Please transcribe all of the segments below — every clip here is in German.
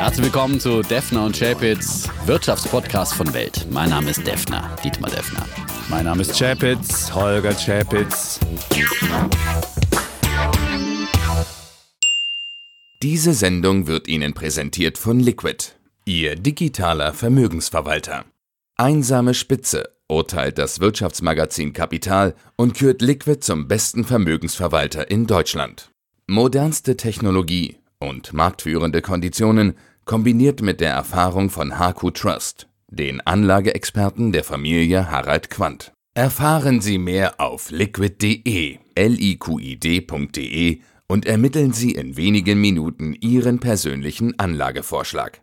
Herzlich willkommen zu Defner und Chapitz, Wirtschaftspodcast von Welt. Mein Name ist Defner, Dietmar Defner. Mein Name ist Chapitz, Holger Chapitz. Diese Sendung wird Ihnen präsentiert von Liquid, Ihr digitaler Vermögensverwalter. Einsame Spitze urteilt das Wirtschaftsmagazin Kapital und kürt Liquid zum besten Vermögensverwalter in Deutschland. Modernste Technologie und marktführende Konditionen kombiniert mit der Erfahrung von HQ Trust, den Anlageexperten der Familie Harald Quandt. Erfahren Sie mehr auf liquid.de, liqid.de und ermitteln Sie in wenigen Minuten Ihren persönlichen Anlagevorschlag.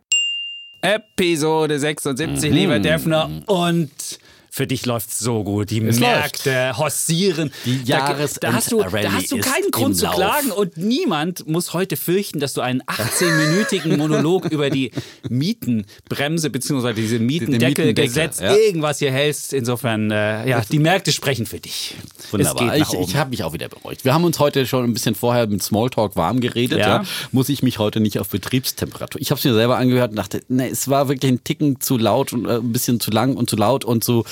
Episode 76, lieber Defner. Und für dich läuft es so gut. Die Es Märkte hossieren. Die da, da hast du, da hast du keinen Grund zu klagen und niemand muss heute fürchten, dass du einen 18-minütigen Monolog über die Mietenbremse bzw. diese Mietendeckelgesetz Mietendeckel, ja. irgendwas hier hältst. Insofern, äh, ja, die Märkte sprechen für dich. Wunderbar. Ich, ich habe mich auch wieder beruhigt. Wir haben uns heute schon ein bisschen vorher mit Smalltalk warm geredet. Ja. Ja. Muss ich mich heute nicht auf Betriebstemperatur. Ich habe es mir selber angehört und dachte, nee, es war wirklich ein Ticken zu laut und äh, ein bisschen zu lang und zu laut und zu,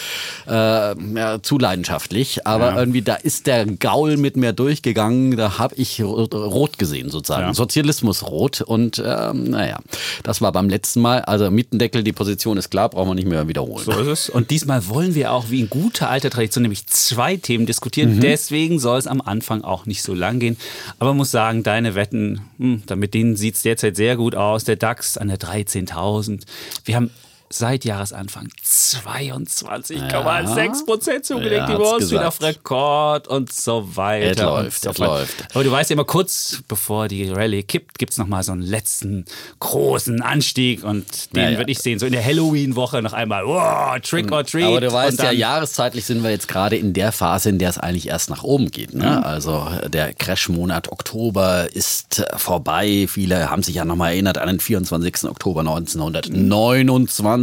äh, ja, zu leidenschaftlich. Aber Ja. irgendwie, da ist der Gaul mit mir durchgegangen. Da habe ich rot, gesehen sozusagen. Ja. Sozialismus rot. Und ähm, naja, das war beim letzten Mal. Also Mietendeckel, die Position ist klar, brauchen wir nicht mehr wiederholen. So ist es. Und diesmal wollen wir auch wie in guter alter Tradition nämlich zwei Themen diskutieren. Deswegen soll es am Anfang auch nicht so lang gehen. Aber man muss sagen, deine Wetten, hm, da- mit denen sieht es derzeit sehr gut aus. Der DAX an der 13.000. Wir haben seit Jahresanfang 22,6 Prozent zugelegt. Ja, die Wall Street auf Rekord und so weiter. Es läuft, so es läuft. Aber du weißt ja immer kurz, bevor die Rallye kippt, gibt es nochmal so einen letzten großen Anstieg und den Ja, ja. würde ich sehen. So in der Halloween-Woche noch einmal, wow, Trick or Treat. Aber du weißt ja, jahreszeitlich sind wir jetzt gerade in der Phase, in der es eigentlich erst nach oben geht. Mhm. Ne? Also der Crash-Monat Oktober ist vorbei. Viele haben sich ja nochmal erinnert an den 24. Oktober 1929.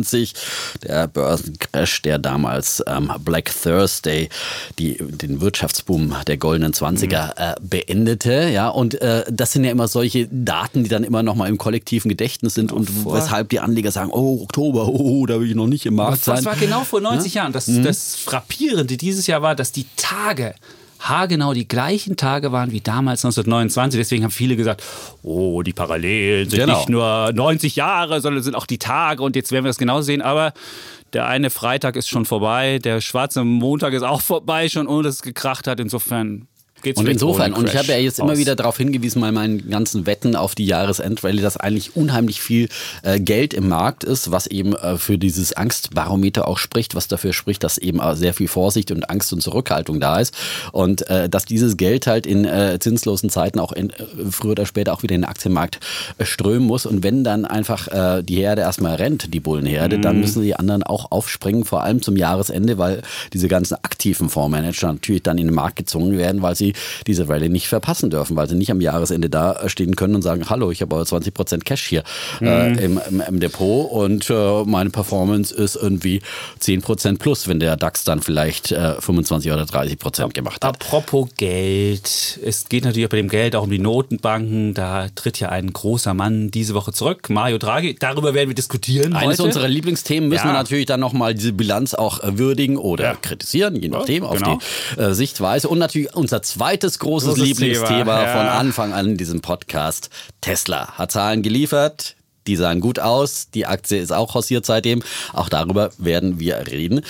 Der Börsencrash, der damals ähm, Black Thursday die, den Wirtschaftsboom der goldenen 20er Mhm. äh, beendete. Ja, und äh, das sind ja immer solche Daten, die dann immer nochmal im kollektiven Gedächtnis sind und weshalb die Anleger sagen, oh, Oktober, oh, da will ich noch nicht im Markt Das, sein. das war genau vor 90 Jahren. Das, Mhm. das Frappierende dieses Jahr war, dass die Tage haargenau die gleichen Tage waren wie damals 1929. Deswegen haben viele gesagt, oh, die Parallelen sind Genau. nicht nur 90 Jahre, sondern sind auch die Tage. Und jetzt werden wir das genauso sehen. Aber der eine Freitag ist schon vorbei, der schwarze Montag ist auch vorbei, schon ohne dass es gekracht hat. Insofern geht's Und insofern, und ich habe ja jetzt immer aus. wieder darauf hingewiesen, bei meinen ganzen Wetten auf die Jahresendrallye, dass eigentlich unheimlich viel äh, Geld im Markt ist, was eben äh, für dieses Angstbarometer auch spricht, was dafür spricht, dass eben äh, sehr viel Vorsicht und Angst und Zurückhaltung da ist. Und äh, dass dieses Geld halt in äh, zinslosen Zeiten auch in, äh, früher oder später auch wieder in den Aktienmarkt strömen muss. Und wenn dann einfach die Herde erstmal rennt, die Bullenherde, dann müssen die anderen auch aufspringen, vor allem zum Jahresende, weil diese ganzen aktiven Fondsmanager natürlich dann in den Markt gezwungen werden, weil sie diese Rallye nicht verpassen dürfen, weil sie nicht am Jahresende da stehen können und sagen, hallo, ich habe aber 20% Cash hier äh, im, im, im Depot und äh, meine Performance ist irgendwie 10% plus, wenn der DAX dann vielleicht äh, 25 oder 30% gemacht hat. Apropos Geld. Es geht natürlich bei dem Geld auch um die Notenbanken. Da tritt ja ein großer Mann diese Woche zurück, Mario Draghi. Darüber werden wir diskutieren Eines heute. unserer Lieblingsthemen müssen Ja. wir natürlich dann nochmal diese Bilanz auch äh, würdigen oder kritisieren, je nachdem, auf genau. die äh, Sichtweise. Und natürlich unser zweites großes, Großes Lieblingsthema Thema, ja. von Anfang an in diesem Podcast. Tesla hat Zahlen geliefert. Die sahen gut aus. Die Aktie ist auch hausiert seitdem. Auch darüber werden wir reden.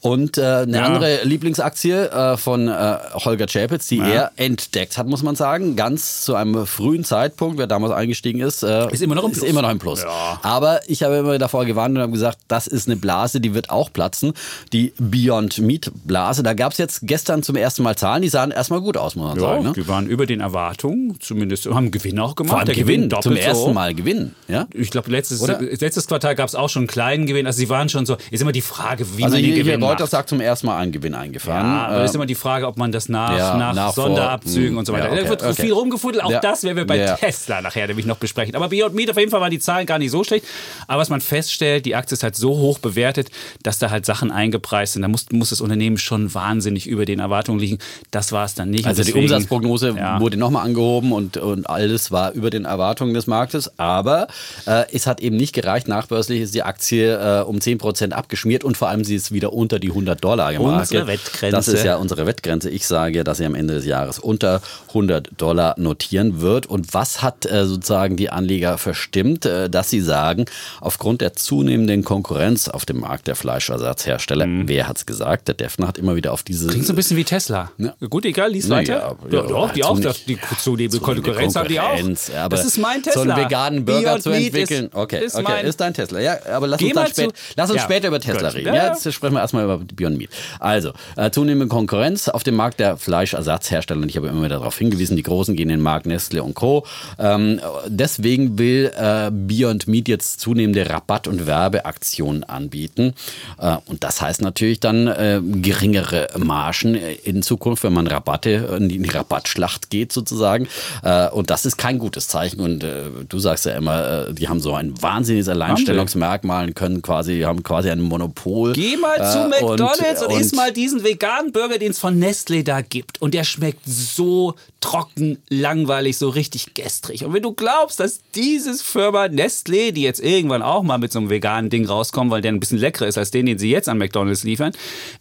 Und äh, eine Ja. andere Lieblingsaktie äh, von äh, Holger Chapitz, die er entdeckt hat, muss man sagen. Ganz zu einem frühen Zeitpunkt, wer damals eingestiegen ist, äh, Ist immer noch im Plus. immer noch im Plus. Ja. Aber ich habe immer davor gewarnt und habe gesagt, das ist eine Blase, die wird auch platzen. Die Beyond Meat Blase. Da gab es jetzt gestern zum ersten Mal Zahlen, die sahen erstmal gut aus, muss man ja, sagen. Ne? die waren über den Erwartungen, zumindest haben Gewinn auch gemacht. Vor allem Der Gewinn, doppelt zum so ersten. Mal Gewinn. Ja? Ich glaube, letztes, Oder? letztes Quartal gab es auch schon einen kleinen Gewinn. Also sie waren schon so, ist immer die Frage, wie Also man den hier, Gewinn macht. sagt zum ersten Mal einen Gewinn eingefahren. Ja, aber Äh, ist immer die Frage, ob man das nach, ja, nach, nach Sonderabzügen hm, und so weiter. ja, okay, da wird okay. viel rumgefuddelt. Auch Ja. das werden wir bei. Tesla nachher nämlich noch besprechen. Aber Beyond Meat, auf jeden Fall waren die Zahlen gar nicht so schlecht. Aber was man feststellt, die Aktie ist halt so hoch bewertet, dass da halt Sachen eingepreist sind. Da muss, muss das Unternehmen schon wahnsinnig über den Erwartungen liegen. Das war es dann nicht. Also die deswegen- Umsatzprognose Ja. wurde nochmal angehoben und, und alles war über den Erwartungen des Marktes. Aber äh, Äh, es hat eben nicht gereicht. Nachbörslich ist die Aktie äh, um 10% abgeschmiert und vor allem sie ist wieder unter die 100 Dollar gemacht. Unsere Wettgrenze. Das ist ja unsere Wettgrenze. Ich sage, dass sie am Ende des Jahres unter 100 Dollar notieren wird. Und was hat äh, sozusagen die Anleger verstimmt, äh, dass sie sagen, aufgrund der zunehmenden Konkurrenz auf dem Markt der Fleischersatzhersteller, mhm. wer es gesagt? Der Defner hat immer wieder auf diese. Klingt so ein bisschen wie Tesla. Ja. Gut, egal, lies nee, weiter. Ja, ja, doch, die auch die zunehmende Konkurrenz haben die auch. Das ist mein Tesla. So einen veganen Burger Beyond zu entwickeln. Ist, okay, ist, okay, ist dein Tesla. Ja, aber lass uns, dann spät, lass uns später über Tesla Gut. reden. Ja, jetzt sprechen wir erstmal über Beyond Meat. Also, äh, zunehmende Konkurrenz auf dem Markt der Fleischersatzhersteller. Und ich habe immer wieder darauf hingewiesen, die Großen gehen in den Markt, Nestle und Co. Ähm, deswegen will äh, Beyond Meat jetzt zunehmende Rabatt- und Werbeaktionen anbieten. Äh, und das heißt natürlich dann äh, geringere Margen in Zukunft, wenn man Rabatte in die Rabattschlacht geht sozusagen. Äh, und das ist kein gutes Zeichen. Und äh, du sagst ja immer, die haben so ein wahnsinniges Alleinstellungsmerkmal, können quasi, haben quasi ein Monopol. Geh mal zu McDonalds und, und, und isst mal diesen veganen Burger, den es von Nestle da gibt. Und der schmeckt so trocken, langweilig, so richtig gestrig. Und wenn du glaubst, dass dieses Firma Nestle, die jetzt irgendwann auch mal mit so einem veganen Ding rauskommen, weil der ein bisschen leckerer ist als den, den sie jetzt an McDonalds liefern,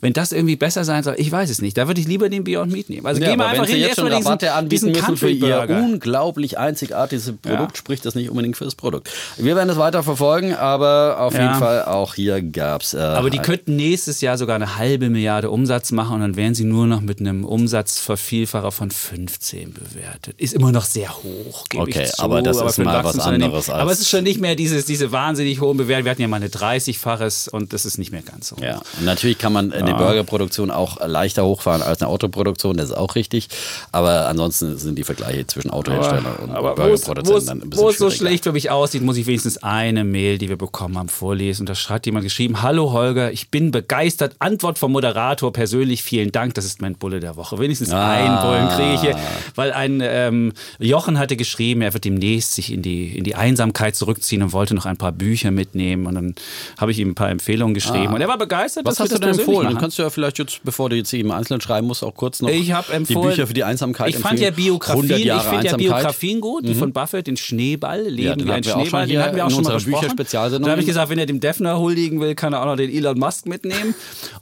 wenn das irgendwie besser sein soll, ich weiß es nicht. Da würde ich lieber den Beyond Meat nehmen. Also ja, geh mal einfach hin, jetzt schon Rabatte diesen, anbieten diesen müssen für ihr unglaublich einzigartiges Produkt, ja. spricht das nicht unbedingt für das Produkt. Wir werden es weiter verfolgen, aber auf ja. jeden Fall auch hier gab es. Äh, aber die könnten nächstes Jahr sogar eine halbe Milliarde Umsatz machen und dann wären sie nur noch mit einem Umsatzvervielfacher von 15 bewertet. Ist immer noch sehr hoch, gebe okay, ich zu. aber das aber ist mal was anderes. Als aber es ist schon nicht mehr dieses, diese wahnsinnig hohen Bewertungen. Wir hatten ja mal eine 30-faches und das ist nicht mehr ganz so. Ja, und natürlich kann man eine Burgerproduktion auch leichter hochfahren als eine Autoproduktion, das ist auch richtig. Aber ansonsten sind die Vergleiche zwischen Autohersteller und Burgerproduzenten dann ein bisschen Wo es so schlecht für mich aussieht, muss ich wenigstens eine Mail, die wir bekommen haben, vorlesen. Und da hat jemand geschrieben, hallo Holger, ich bin begeistert. Antwort vom Moderator persönlich, vielen Dank. Das ist mein Bulle der Woche. Wenigstens ah. einen Bullen kriege ich hier, weil ein ähm, Jochen hatte geschrieben, er wird demnächst sich in die, in die Einsamkeit zurückziehen und wollte noch ein paar Bücher mitnehmen. Und dann habe ich ihm ein paar Empfehlungen geschrieben. Ah. Und er war begeistert. Was hast du denn empfohlen? Dann kannst du ja vielleicht jetzt, bevor du jetzt im Einzelnen schreiben musst, auch kurz noch ich empfohlen, die Bücher für die Einsamkeit Ich fand ja Biografien, ich finde ja Biografien gut, die mhm. von Buffett, den Schneeball, Leben ja, wie ein Schneeball, den hatten wir auch schon mal besprochen. Da habe ich gesagt, wenn er dem Defner huldigen will, kann er auch noch den Elon Musk mitnehmen.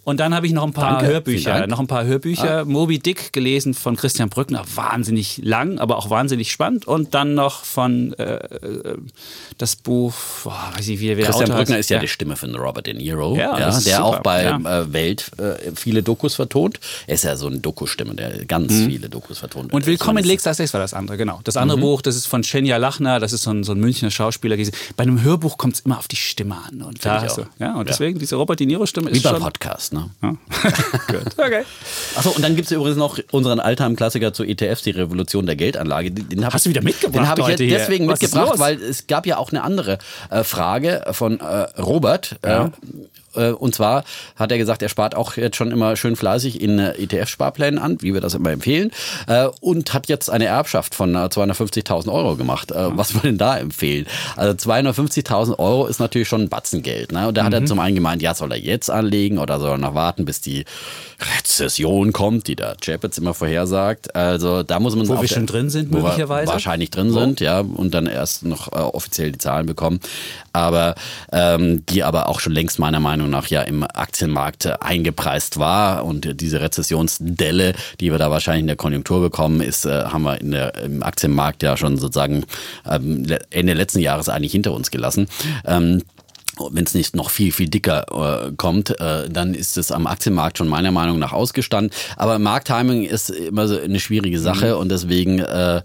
Und dann habe ich noch ein paar Danke, Hörbücher, noch ein paar Hörbücher. Ah. Moby Dick gelesen von Christian Brückner, wahnsinnig lang, aber auch wahnsinnig spannend. Und dann noch von äh, äh das Buch, boah, weiß ich wie der Christian Brückner ist ja, ja, die Stimme von Robert De Niro, ja, ja der super. auch bei äh, Welt äh, viele Dokus vertont. Er ist ja so ein Dokustimme, der ganz mhm. viele Dokus vertont. Und Willkommen in Lex, das war das andere, genau. Das andere mhm. Buch, das ist von Shenya Lachner, das ist so ein, so ein Münchner Schauspieler. Bei einem Hörbuch kommt es immer auf die Stimme an. Und da hast du, ja, und deswegen diese Robert De Niro-Stimme ist Wie beim schon, Podcast, ne? Ja. Gut. Okay. Achso, und dann gibt es übrigens noch unseren Alltime-Klassiker zu ETFs, die Revolution der Geldanlage. Den Hast du wieder mitgebracht? Den habe ich deswegen mitgebracht, weil es gab ja auch eine andere äh, Frage von äh, Robert. Äh, ja. Äh, und zwar hat er gesagt, er spart auch jetzt schon immer schön fleißig in äh, ETF-Sparplänen an, wie wir das immer empfehlen, äh, und hat jetzt eine Erbschaft von 250.000 Euro gemacht. Was wir denn da empfehlen? Also 250.000 Euro ist natürlich schon ein Batzengeld. Ne? Und da mhm. hat er mhm. zum einen gemeint, ja, soll er jetzt anlegen oder soll er noch warten, bis die Rezession kommt, die der Chapitz immer vorhersagt. Also da muss man wo wir schon drin sind möglicherweise wahrscheinlich drin sind, ja, und dann erst noch äh, offiziell die Zahlen bekommen, aber ähm, die aber auch schon längst meiner Meinung nach ja im Aktienmarkt eingepreist war und diese Rezessionsdelle, die wir da wahrscheinlich in der Konjunktur bekommen, ist äh, haben wir in der, im Aktienmarkt ja schon sozusagen ähm, Ende letzten Jahres eigentlich hinter uns gelassen. Ähm, wenn es nicht noch viel, viel dicker äh, kommt, äh, dann ist es am Aktienmarkt schon meiner Meinung nach ausgestanden. Aber Markttiming ist immer so eine schwierige Sache mhm. und deswegen, äh,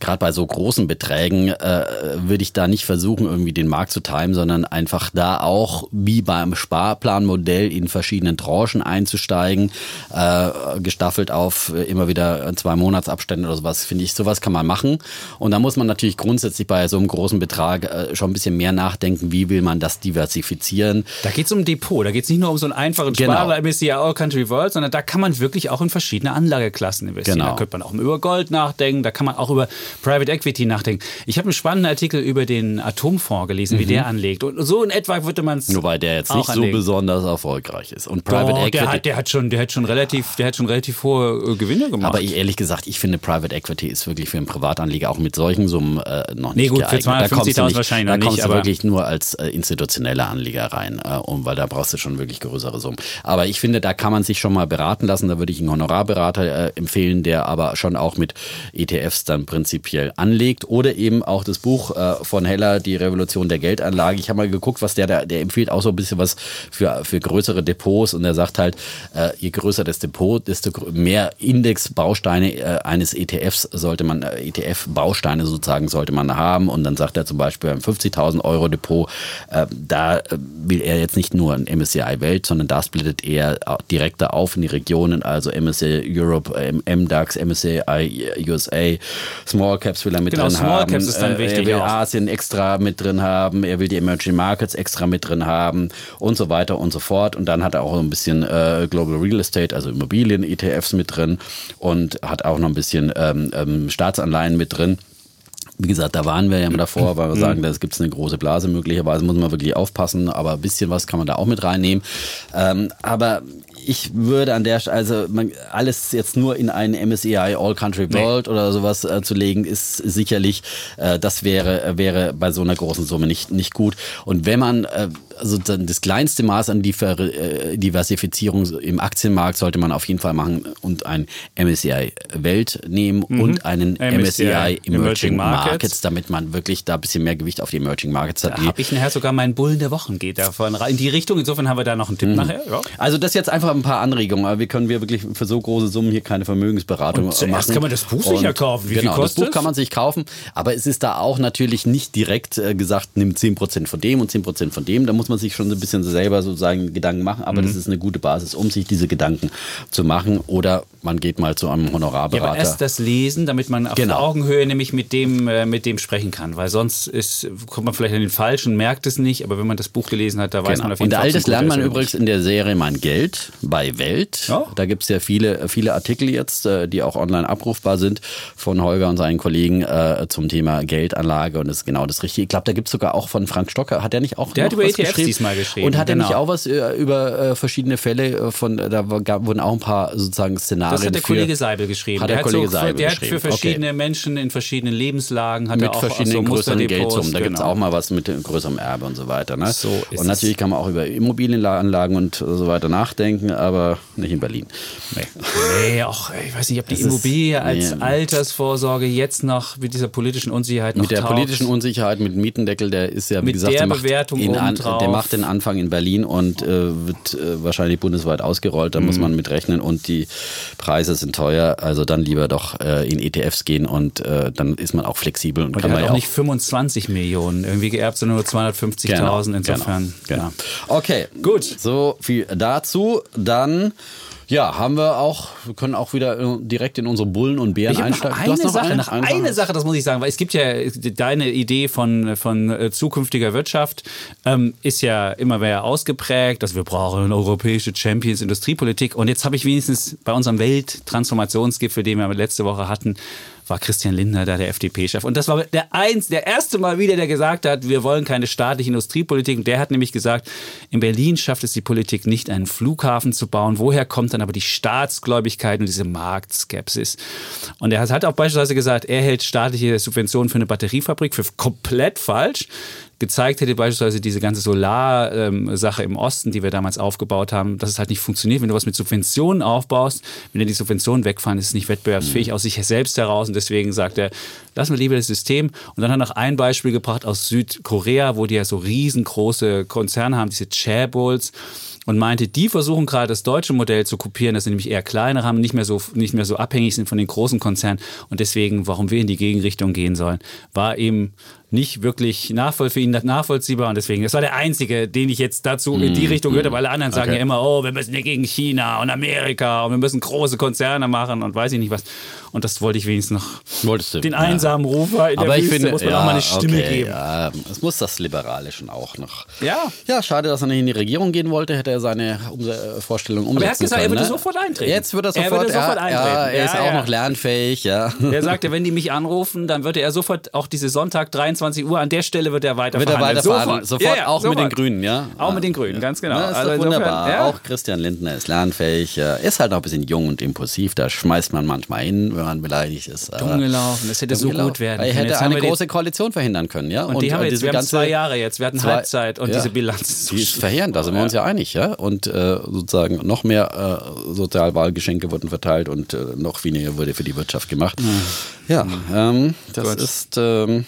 gerade bei so großen Beträgen, äh, würde ich da nicht versuchen, irgendwie den Markt zu timen, sondern einfach da auch wie beim Sparplanmodell in verschiedenen Tranchen einzusteigen, äh, gestaffelt auf immer wieder zwei Monatsabstände oder sowas, finde ich, sowas kann man machen. Und da muss man natürlich grundsätzlich bei so einem großen Betrag äh, schon ein bisschen mehr nachdenken, wie will man das die diversifizieren. Da geht es um Depot, da geht es nicht nur um so einen einfachen Genau. Sparer MSCI All Country World, sondern da kann man wirklich auch in verschiedene Anlageklassen investieren. Genau. Da könnte man auch über Gold nachdenken, da kann man auch über Private Equity nachdenken. Ich habe einen spannenden Artikel über den Atomfonds gelesen, wie der anlegt. Und so in etwa würde man es Wobei der jetzt nicht so anlegen. besonders erfolgreich ist. Und Private Doch, Equity. der, hat, der hat schon, der hat schon relativ, der hat schon relativ hohe äh, Gewinne gemacht. aber ich, ehrlich gesagt, ich finde Private Equity ist wirklich für einen Privatanleger auch mit solchen Summen äh, noch Nee, nicht gut, für geeignet. Da kommst du 250.000 nicht, wahrscheinlich da noch kommst nicht, du aber- wirklich nur als äh, institutioneller Anleger rein, äh, um, weil da brauchst du schon wirklich größere Summen. Aber ich finde, da kann man sich schon mal beraten lassen. Da würde ich einen Honorarberater äh, empfehlen, der aber schon auch mit ETFs dann prinzipiell anlegt. Oder eben auch das Buch äh, von Heller, Die Revolution der Geldanlage. Ich habe mal geguckt, was der da, der empfiehlt auch so ein bisschen was für, für größere Depots und er sagt halt, äh, je größer das Depot, desto mehr Indexbausteine äh, eines ETFs sollte man, äh, ETF-Bausteine sozusagen sollte man haben und dann sagt er zum Beispiel beim 50.000 Euro Depot, äh, da äh, will er jetzt nicht nur ein MSCI Welt, sondern da splittet er direkter auf in die Regionen, also MSCI Europe, ähm, MDAX, MSCI USA, Small Caps will er mit Genau, drin Small haben. Caps ist dann äh, wichtig Er will auch. Asien extra mit drin haben, er will die Emerging Markets extra mit drin haben und so weiter und so fort. Und dann hat er auch ein bisschen äh, Global Real Estate, also Immobilien-ETFs mit drin und hat auch noch ein bisschen ähm, ähm, Staatsanleihen mit drin. Wie gesagt, da waren wir ja mal davor, weil wir sagen, da gibt es eine große Blase möglicherweise, muss man wirklich aufpassen, aber ein bisschen was kann man da auch mit reinnehmen. Ähm, aber ich würde an der Stelle, also man, alles jetzt nur in einen MSCI All Country World oder sowas äh, zu legen, ist sicherlich, äh, das wäre, äh, wäre bei so einer großen Summe nicht, nicht gut. Und wenn man äh, also dann das kleinste Maß an äh, Diversifizierung im Aktienmarkt sollte man auf jeden Fall machen und ein MSCI Welt nehmen und einen MSCI MSCI Emerging, Emerging Markets. Markets. damit man wirklich da ein bisschen mehr Gewicht auf die Emerging Markets hat. da habe ich nachher sogar meinen Bullen der Wochen geht davon rein. in die Richtung. Insofern haben wir da noch einen Tipp Mhm. nachher. Ja. also das jetzt einfach ein paar Anregungen, aber wir können wir wirklich für so große Summen hier keine Vermögensberatung Und zuerst machen. kann man das Buch sicher kaufen. Wie viel genau, kostet das Buch kann man sich kaufen, aber es ist da auch natürlich nicht direkt äh, gesagt, nimm 10% von dem und 10% von dem. Da muss man sich schon so ein bisschen selber sozusagen Gedanken machen, aber Mhm. das ist eine gute Basis, um sich diese Gedanken zu machen. Oder man geht mal zu einem Ja, Honorarberater. aber erst das Lesen, damit man auf Genau. Augenhöhe nämlich mit dem, äh, mit dem sprechen kann. Weil sonst ist, kommt man vielleicht an den Falschen, merkt es nicht, aber wenn man das Buch gelesen hat, da weiß Genau. man auf jeden Und Fall. all ob's ein das lernt man übrigens in der Serie Mein Geld bei Welt. Ja. Da gibt es ja viele, viele Artikel jetzt, äh, die auch online abrufbar sind von Holger und seinen Kollegen äh, zum Thema Geldanlage und das ist genau das Richtige. Ich glaube, da gibt es sogar auch von Frank Stocker, hat er nicht auch Der hat über was ETFs geschrieben? diesmal geschrieben, Und hat er genau. nicht auch was äh, über äh, verschiedene Fälle äh, von, da gab, wurden auch ein paar sozusagen Szenarien Das hat der für- Kollege Seibel geschrieben. Hat der der Kollege hat so, Seibel der hat geschrieben. für verschiedene Menschen in verschiedenen Lebenslagen hat er mit auch verschiedenen so größeren Geldsummen. Da gibt es genau. auch mal was mit größerem Erbe und so weiter. Ne? So und natürlich kann man auch über Immobilienanlagen und so weiter nachdenken, aber nicht in Berlin. Nee, nee auch, ich weiß nicht, ob die ist- Immobilie als nee. Altersvorsorge jetzt noch mit dieser politischen Unsicherheit noch Mit der taugt. politischen Unsicherheit, mit dem Mietendeckel, der ist ja, wie Mit gesagt, der der, macht Bewertung in an. Der macht den Anfang in Berlin und äh, wird äh, wahrscheinlich bundesweit ausgerollt. Da Mhm. muss man mit rechnen und die Preise sind teuer. Also dann lieber doch äh, in ETFs gehen und äh, dann ist man auch flexibel und, Und kann man auch auch nicht 25 Millionen irgendwie geerbt, sondern nur 250.000 insofern. Genau. Ja. Okay, Gut. So viel dazu. Dann. Ja, haben wir auch, wir können auch wieder äh, direkt in unsere Bullen und Bären einsteigen. eine noch Sache, eine, noch eine Sache, das muss ich sagen, weil es gibt ja deine Idee von, von äh, zukünftiger Wirtschaft ähm, ist ja immer mehr ausgeprägt, dass wir brauchen europäische Champions Industriepolitik. Und jetzt habe ich wenigstens bei unserem Welttransformationsgipfel, den wir letzte Woche hatten, war Christian Lindner da der FDP-Chef. Und das war der, eins, der erste Mal wieder, der gesagt hat, wir wollen keine staatliche Industriepolitik. Und der hat nämlich gesagt, in Berlin schafft es die Politik nicht, einen Flughafen zu bauen. Woher kommt dann aber die Staatsgläubigkeit und diese Marktskepsis? Und er hat auch beispielsweise gesagt, er hält staatliche Subventionen für eine Batteriefabrik für komplett falsch gezeigt hätte, beispielsweise diese ganze Solar-Sache im Osten, die wir damals aufgebaut haben, dass es halt nicht funktioniert. Wenn du was mit Subventionen aufbaust, wenn dir die Subventionen wegfallen, ist es nicht wettbewerbsfähig aus sich selbst heraus. Und deswegen sagt er, lassen wir lieber das System. Und dann hat er noch ein Beispiel gebracht aus Südkorea, wo die ja so riesengroße Konzerne haben, diese Chaebols. und meinte, die versuchen gerade das deutsche Modell zu kopieren, dass sie nämlich eher kleinere haben, nicht mehr so, nicht mehr so abhängig sind von den großen Konzernen und deswegen, warum wir in die Gegenrichtung gehen sollen, war eben nicht wirklich nachvollziehbar und deswegen, das war der einzige, den ich jetzt dazu in die mm, Richtung gehört habe. Alle anderen sagen okay. ja immer, oh, wir müssen ja gegen China und Amerika und wir müssen große Konzerne machen und weiß ich nicht was. Und das wollte ich wenigstens noch Wolltest du, den einsamen Rufer in Aber der ich finde, muss man ja, auch mal eine Stimme okay, geben. Ja, es muss das Liberale schon auch noch. Ja. Ja, schade, dass er nicht in die Regierung gehen wollte, hätte er seine äh, Vorstellung umsetzen Aber er hat gesagt, können, er würde ne? sofort eintreten. Jetzt wird er sofort, er würde sofort ja, eintreten. Ja, er ist Ja, auch ja. noch lernfähig, ja. Er sagte, wenn die mich anrufen, dann würde er sofort auch diese Sonntag 23 Uhr an der Stelle wird er weiter Wird er verhandeln. weiterfahren. Sofort, Ja, ja, auch mit den sofort. Grünen, ja. Auch mit den Grünen, ganz genau. Ja, ist Also insofern, wunderbar. ja. Auch Christian Lindner ist lernfähig. Er ist halt noch ein bisschen jung und impulsiv. Da schmeißt man manchmal hin, wenn man beleidigt ist. Dumm gelaufen, das hätte so gelaufen. gut werden Er können. hätte Jetzt eine große Koalition verhindern können, ja. Und, die haben wir jetzt, diese wir haben zwei Jahre jetzt, wir hatten zwei- Halbzeit und diese Bilanz Die ist verheerend, da sind wir uns ja einig, ja. Und äh, sozusagen noch mehr äh, Sozialwahlgeschenke wurden verteilt und äh, noch weniger wurde für die Wirtschaft gemacht. Ja, ähm, das Gut. ist. Ähm,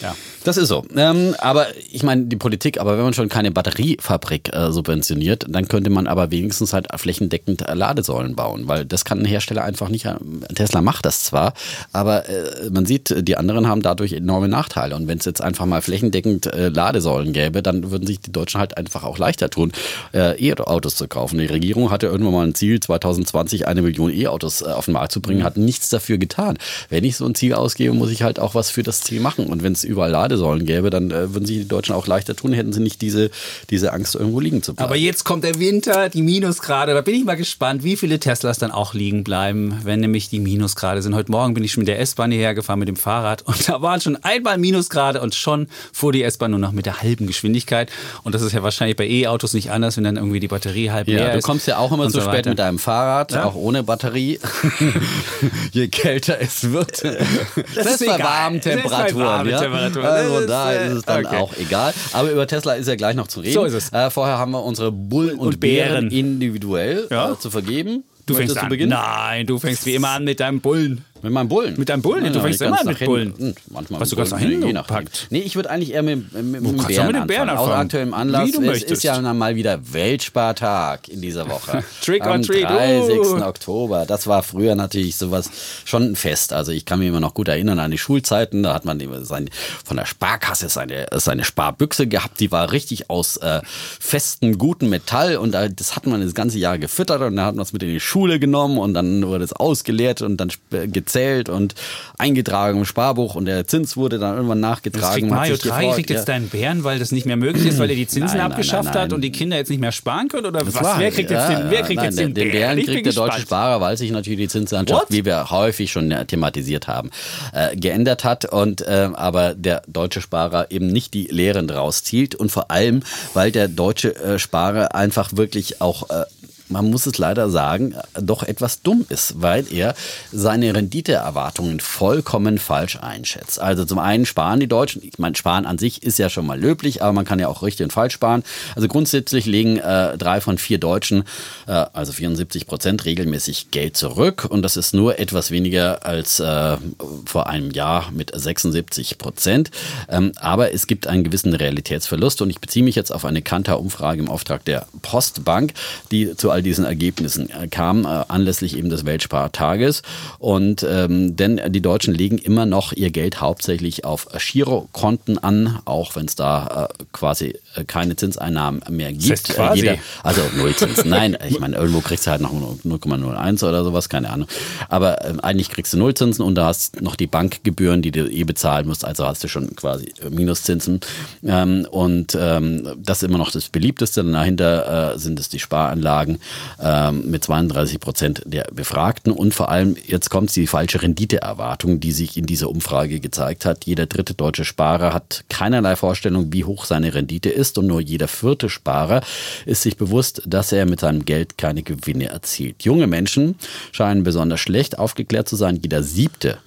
Ja. Das ist so. Ähm, aber ich meine, die Politik, aber wenn man schon keine Batteriefabrik äh, subventioniert, dann könnte man aber wenigstens halt flächendeckend Ladesäulen bauen, weil das kann ein Hersteller einfach nicht. äh, Tesla macht das zwar, aber äh, man sieht, die anderen haben dadurch enorme Nachteile. Und wenn es jetzt einfach mal flächendeckend äh, Ladesäulen gäbe, dann würden sich die Deutschen halt einfach auch leichter tun, äh, E-Autos zu kaufen. Die Regierung hatte irgendwann mal ein Ziel, 2020 eine Million E-Autos äh, auf den Markt zu bringen, hat nichts dafür getan. Wenn ich so ein Ziel ausgebe, muss ich halt auch was für das Ziel machen. Und wenn es überall Ladesäulen gäbe, dann äh, würden sich die Deutschen auch leichter tun, hätten sie nicht diese, diese Angst, irgendwo liegen zu bleiben. Aber jetzt kommt der Winter, die Minusgrade. Da bin ich mal gespannt, wie viele Teslas dann auch liegen bleiben, wenn nämlich die Minusgrade sind. Heute Morgen bin ich schon mit der S-Bahn hierher gefahren mit dem Fahrrad und da waren schon einmal Minusgrade und schon fuhr die S-Bahn nur noch mit der halben Geschwindigkeit. Und das ist ja wahrscheinlich bei E-Autos nicht anders, wenn dann irgendwie die Batterie halb leer Ja, du ist. kommst ja auch immer zu so spät weiter. mit deinem Fahrrad, Ja. auch ohne Batterie. Je kälter es wird. Das, ist ist bei warmen Das ist bei Temperaturen. warmen ja? Temperaturen. Also da äh, ist es dann okay. auch egal. Aber über Tesla ist ja gleich noch zu reden. So ist es. Äh, vorher haben wir unsere Bullen und, Und Bären. Bären individuell Ja. äh, zu vergeben. Du Möchtest fängst an. beginnen? Nein, du fängst wie immer an mit deinem Bullen. Mit meinem Bullen. Mit deinem Bullen? Nein, Du fängst immer mit. Bullen. Hm, Manchmal Hast du ganz nach hinten nachdem. gepackt? Nee, ich würde eigentlich eher mit, mit, mit dem Bären mit dem Bären anfangen. Aus aktuellem Anlass. Wie du es möchtest. ist ja mal wieder Weltspartag in dieser Woche. Trick or Am treat, 30. uh. Oktober. Das war früher natürlich sowas schon ein Fest. Also ich kann mich immer noch gut erinnern an die Schulzeiten. Da hat man sein, von der Sparkasse seine, seine Sparbüchse gehabt. Die war richtig aus äh, festem, gutem Metall. Und da, das hat man das ganze Jahr gefüttert. Und dann hat man es mit in die Schule genommen. Und dann wurde es ausgeleert und dann sp- gezählt und eingetragen im Sparbuch. Und der Zins wurde dann irgendwann nachgetragen. Mario Draghi gefreut, kriegt ja. jetzt deinen Bären, weil das nicht mehr möglich ist, weil er die Zinsen Nein, abgeschafft nein, nein. hat und die Kinder jetzt nicht mehr sparen können? Oder Das was? war- wer kriegt jetzt ja, den, wer ja, kriegt jetzt den, den Bären bin kriegt der deutsche. Sparer, weil sich natürlich die Zinslandschaft, What? wie wir häufig schon thematisiert haben, äh, geändert hat und äh, aber der deutsche Sparer eben nicht die Lehren draus zielt und vor allem, weil der deutsche äh, Sparer einfach wirklich auch äh, man muss es leider sagen, doch etwas dumm ist, weil er seine Renditeerwartungen vollkommen falsch einschätzt. Also zum einen sparen die Deutschen, ich meine, sparen an sich ist ja schon mal löblich, aber man kann ja auch richtig und falsch sparen. Also grundsätzlich legen äh, drei von vier Deutschen, äh, also 74 Prozent, regelmäßig Geld zurück und das ist nur etwas weniger als äh, vor einem Jahr mit 76 Prozent. Ähm, aber es gibt einen gewissen Realitätsverlust und ich beziehe mich jetzt auf eine Kantar-Umfrage im Auftrag der Postbank, die zu all diesen Ergebnissen äh, kam, äh, anlässlich eben des Weltspartages. Und ähm, denn die Deutschen legen immer noch ihr Geld hauptsächlich auf Girokonten an, auch wenn es da äh, quasi äh, keine Zinseinnahmen mehr gibt. heißt quasi. Jeder, also Nullzins. Nein, ich meine, irgendwo kriegst du halt noch 0,01 oder sowas, keine Ahnung. Aber ähm, eigentlich kriegst du Nullzinsen und da hast noch die Bankgebühren, die du eh bezahlen musst. Also hast du schon quasi Minuszinsen. Ähm, und ähm, das ist immer noch das beliebteste. Dahinter äh, sind es die Sparanlagen ähm, mit 32 Prozent der Befragten. Und vor allem, jetzt kommt die falsche Renditeerwartung, die sich in dieser Umfrage gezeigt hat. Jeder dritte deutsche Sparer hat keinerlei Vorstellung, wie hoch seine Rendite ist. Und nur jeder vierte Sparer ist sich bewusst, dass er mit seinem Geld keine Gewinne erzielt. Junge Menschen scheinen besonders schlecht aufgeklärt zu sein. Jeder siebte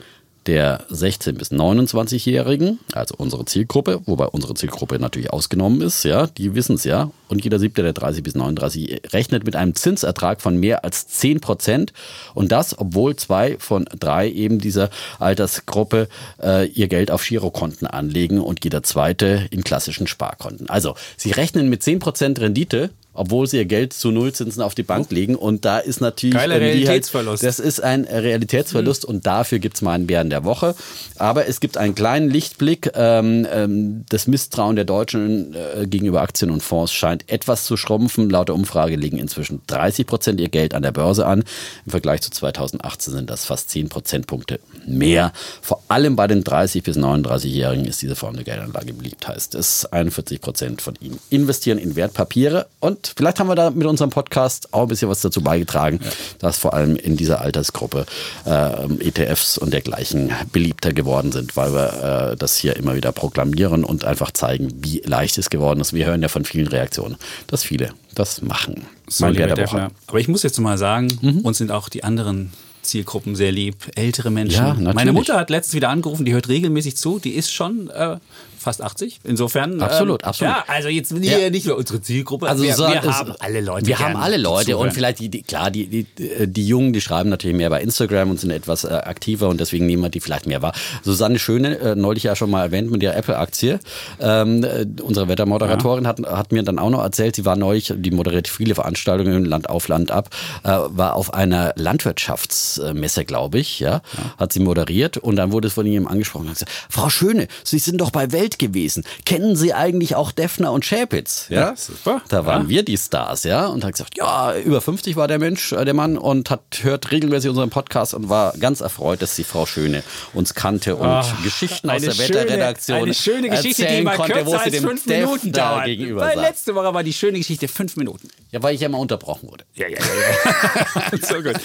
der 16- bis 29-Jährigen, also unsere Zielgruppe, wobei unsere Zielgruppe natürlich ausgenommen ist, ja, die wissen es ja. Und jeder siebte der 30 bis 39 rechnet mit einem Zinsertrag von mehr als 10 Prozent. Und das, obwohl zwei von drei eben dieser Altersgruppe äh, ihr Geld auf Girokonten anlegen und jeder zweite in klassischen Sparkonten. Also, sie rechnen mit 10 Prozent Rendite obwohl sie ihr Geld zu Nullzinsen auf die Bank oh. legen. Und da ist natürlich. Geiler ähm, Realitätsverlust. Halt, das ist ein Realitätsverlust mhm. und dafür gibt es meinen Bären der Woche. Aber es gibt einen kleinen Lichtblick. Ähm, ähm, das Misstrauen der Deutschen äh, gegenüber Aktien und Fonds scheint etwas zu schrumpfen. Laut der Umfrage legen inzwischen 30 Prozent ihr Geld an der Börse an. Im Vergleich zu 2018 sind das fast 10 Prozentpunkte mehr. Vor allem bei den 30 bis 39-Jährigen ist diese Form der Geldanlage beliebt. Heißt es, 41 Prozent von ihnen investieren in Wertpapiere und vielleicht haben wir da mit unserem Podcast auch ein bisschen was dazu beigetragen, ja. dass vor allem in dieser Altersgruppe äh, ETFs und dergleichen beliebter geworden sind, weil wir äh, das hier immer wieder proklamieren und einfach zeigen, wie leicht es geworden ist. Wir hören ja von vielen Reaktionen, dass viele das machen. So, Aber ich muss jetzt mal sagen, mhm. uns sind auch die anderen Zielgruppen sehr lieb. Ältere Menschen. Ja, Meine Mutter hat letztens wieder angerufen, die hört regelmäßig zu. Die ist schon äh, fast 80. Insofern. Absolut, ähm, absolut. Ja, also jetzt ja. nicht nur unsere Zielgruppe. Also wir, so, wir haben alle Leute. Wir haben alle Leute und vielleicht die, die klar, die, die, die Jungen, die schreiben natürlich mehr bei Instagram und sind etwas äh, aktiver und deswegen nehmen wir die vielleicht mehr wahr. Susanne Schöne, äh, neulich ja schon mal erwähnt mit der Apple-Aktie. Ähm, äh, unsere Wettermoderatorin ja. hat, hat mir dann auch noch erzählt, sie war neulich, die moderiert viele Veranstaltungen Land auf Land ab, äh, war auf einer Landwirtschaftsmesse, glaube ich, ja, ja, hat sie moderiert und dann wurde es von ihm angesprochen. Gesagt, Frau Schöne, Sie sind doch bei Welt gewesen. Kennen Sie eigentlich auch Defner und Schäpitz? Ja, ja super. Da waren ja. wir die Stars, ja, und hat gesagt, ja, über 50 war der Mensch, äh, der Mann und hat hört regelmäßig unseren Podcast und war ganz erfreut, dass die Frau Schöne uns kannte und oh, Geschichten aus der schöne, Wetterredaktion eine schöne Geschichte, die mal konnte, kürzer als fünf Minuten dauert. Gegenüber weil letzte Woche war die schöne Geschichte fünf Minuten. Ja, weil ich ja mal unterbrochen wurde. Ja, ja, ja. ja. so gut.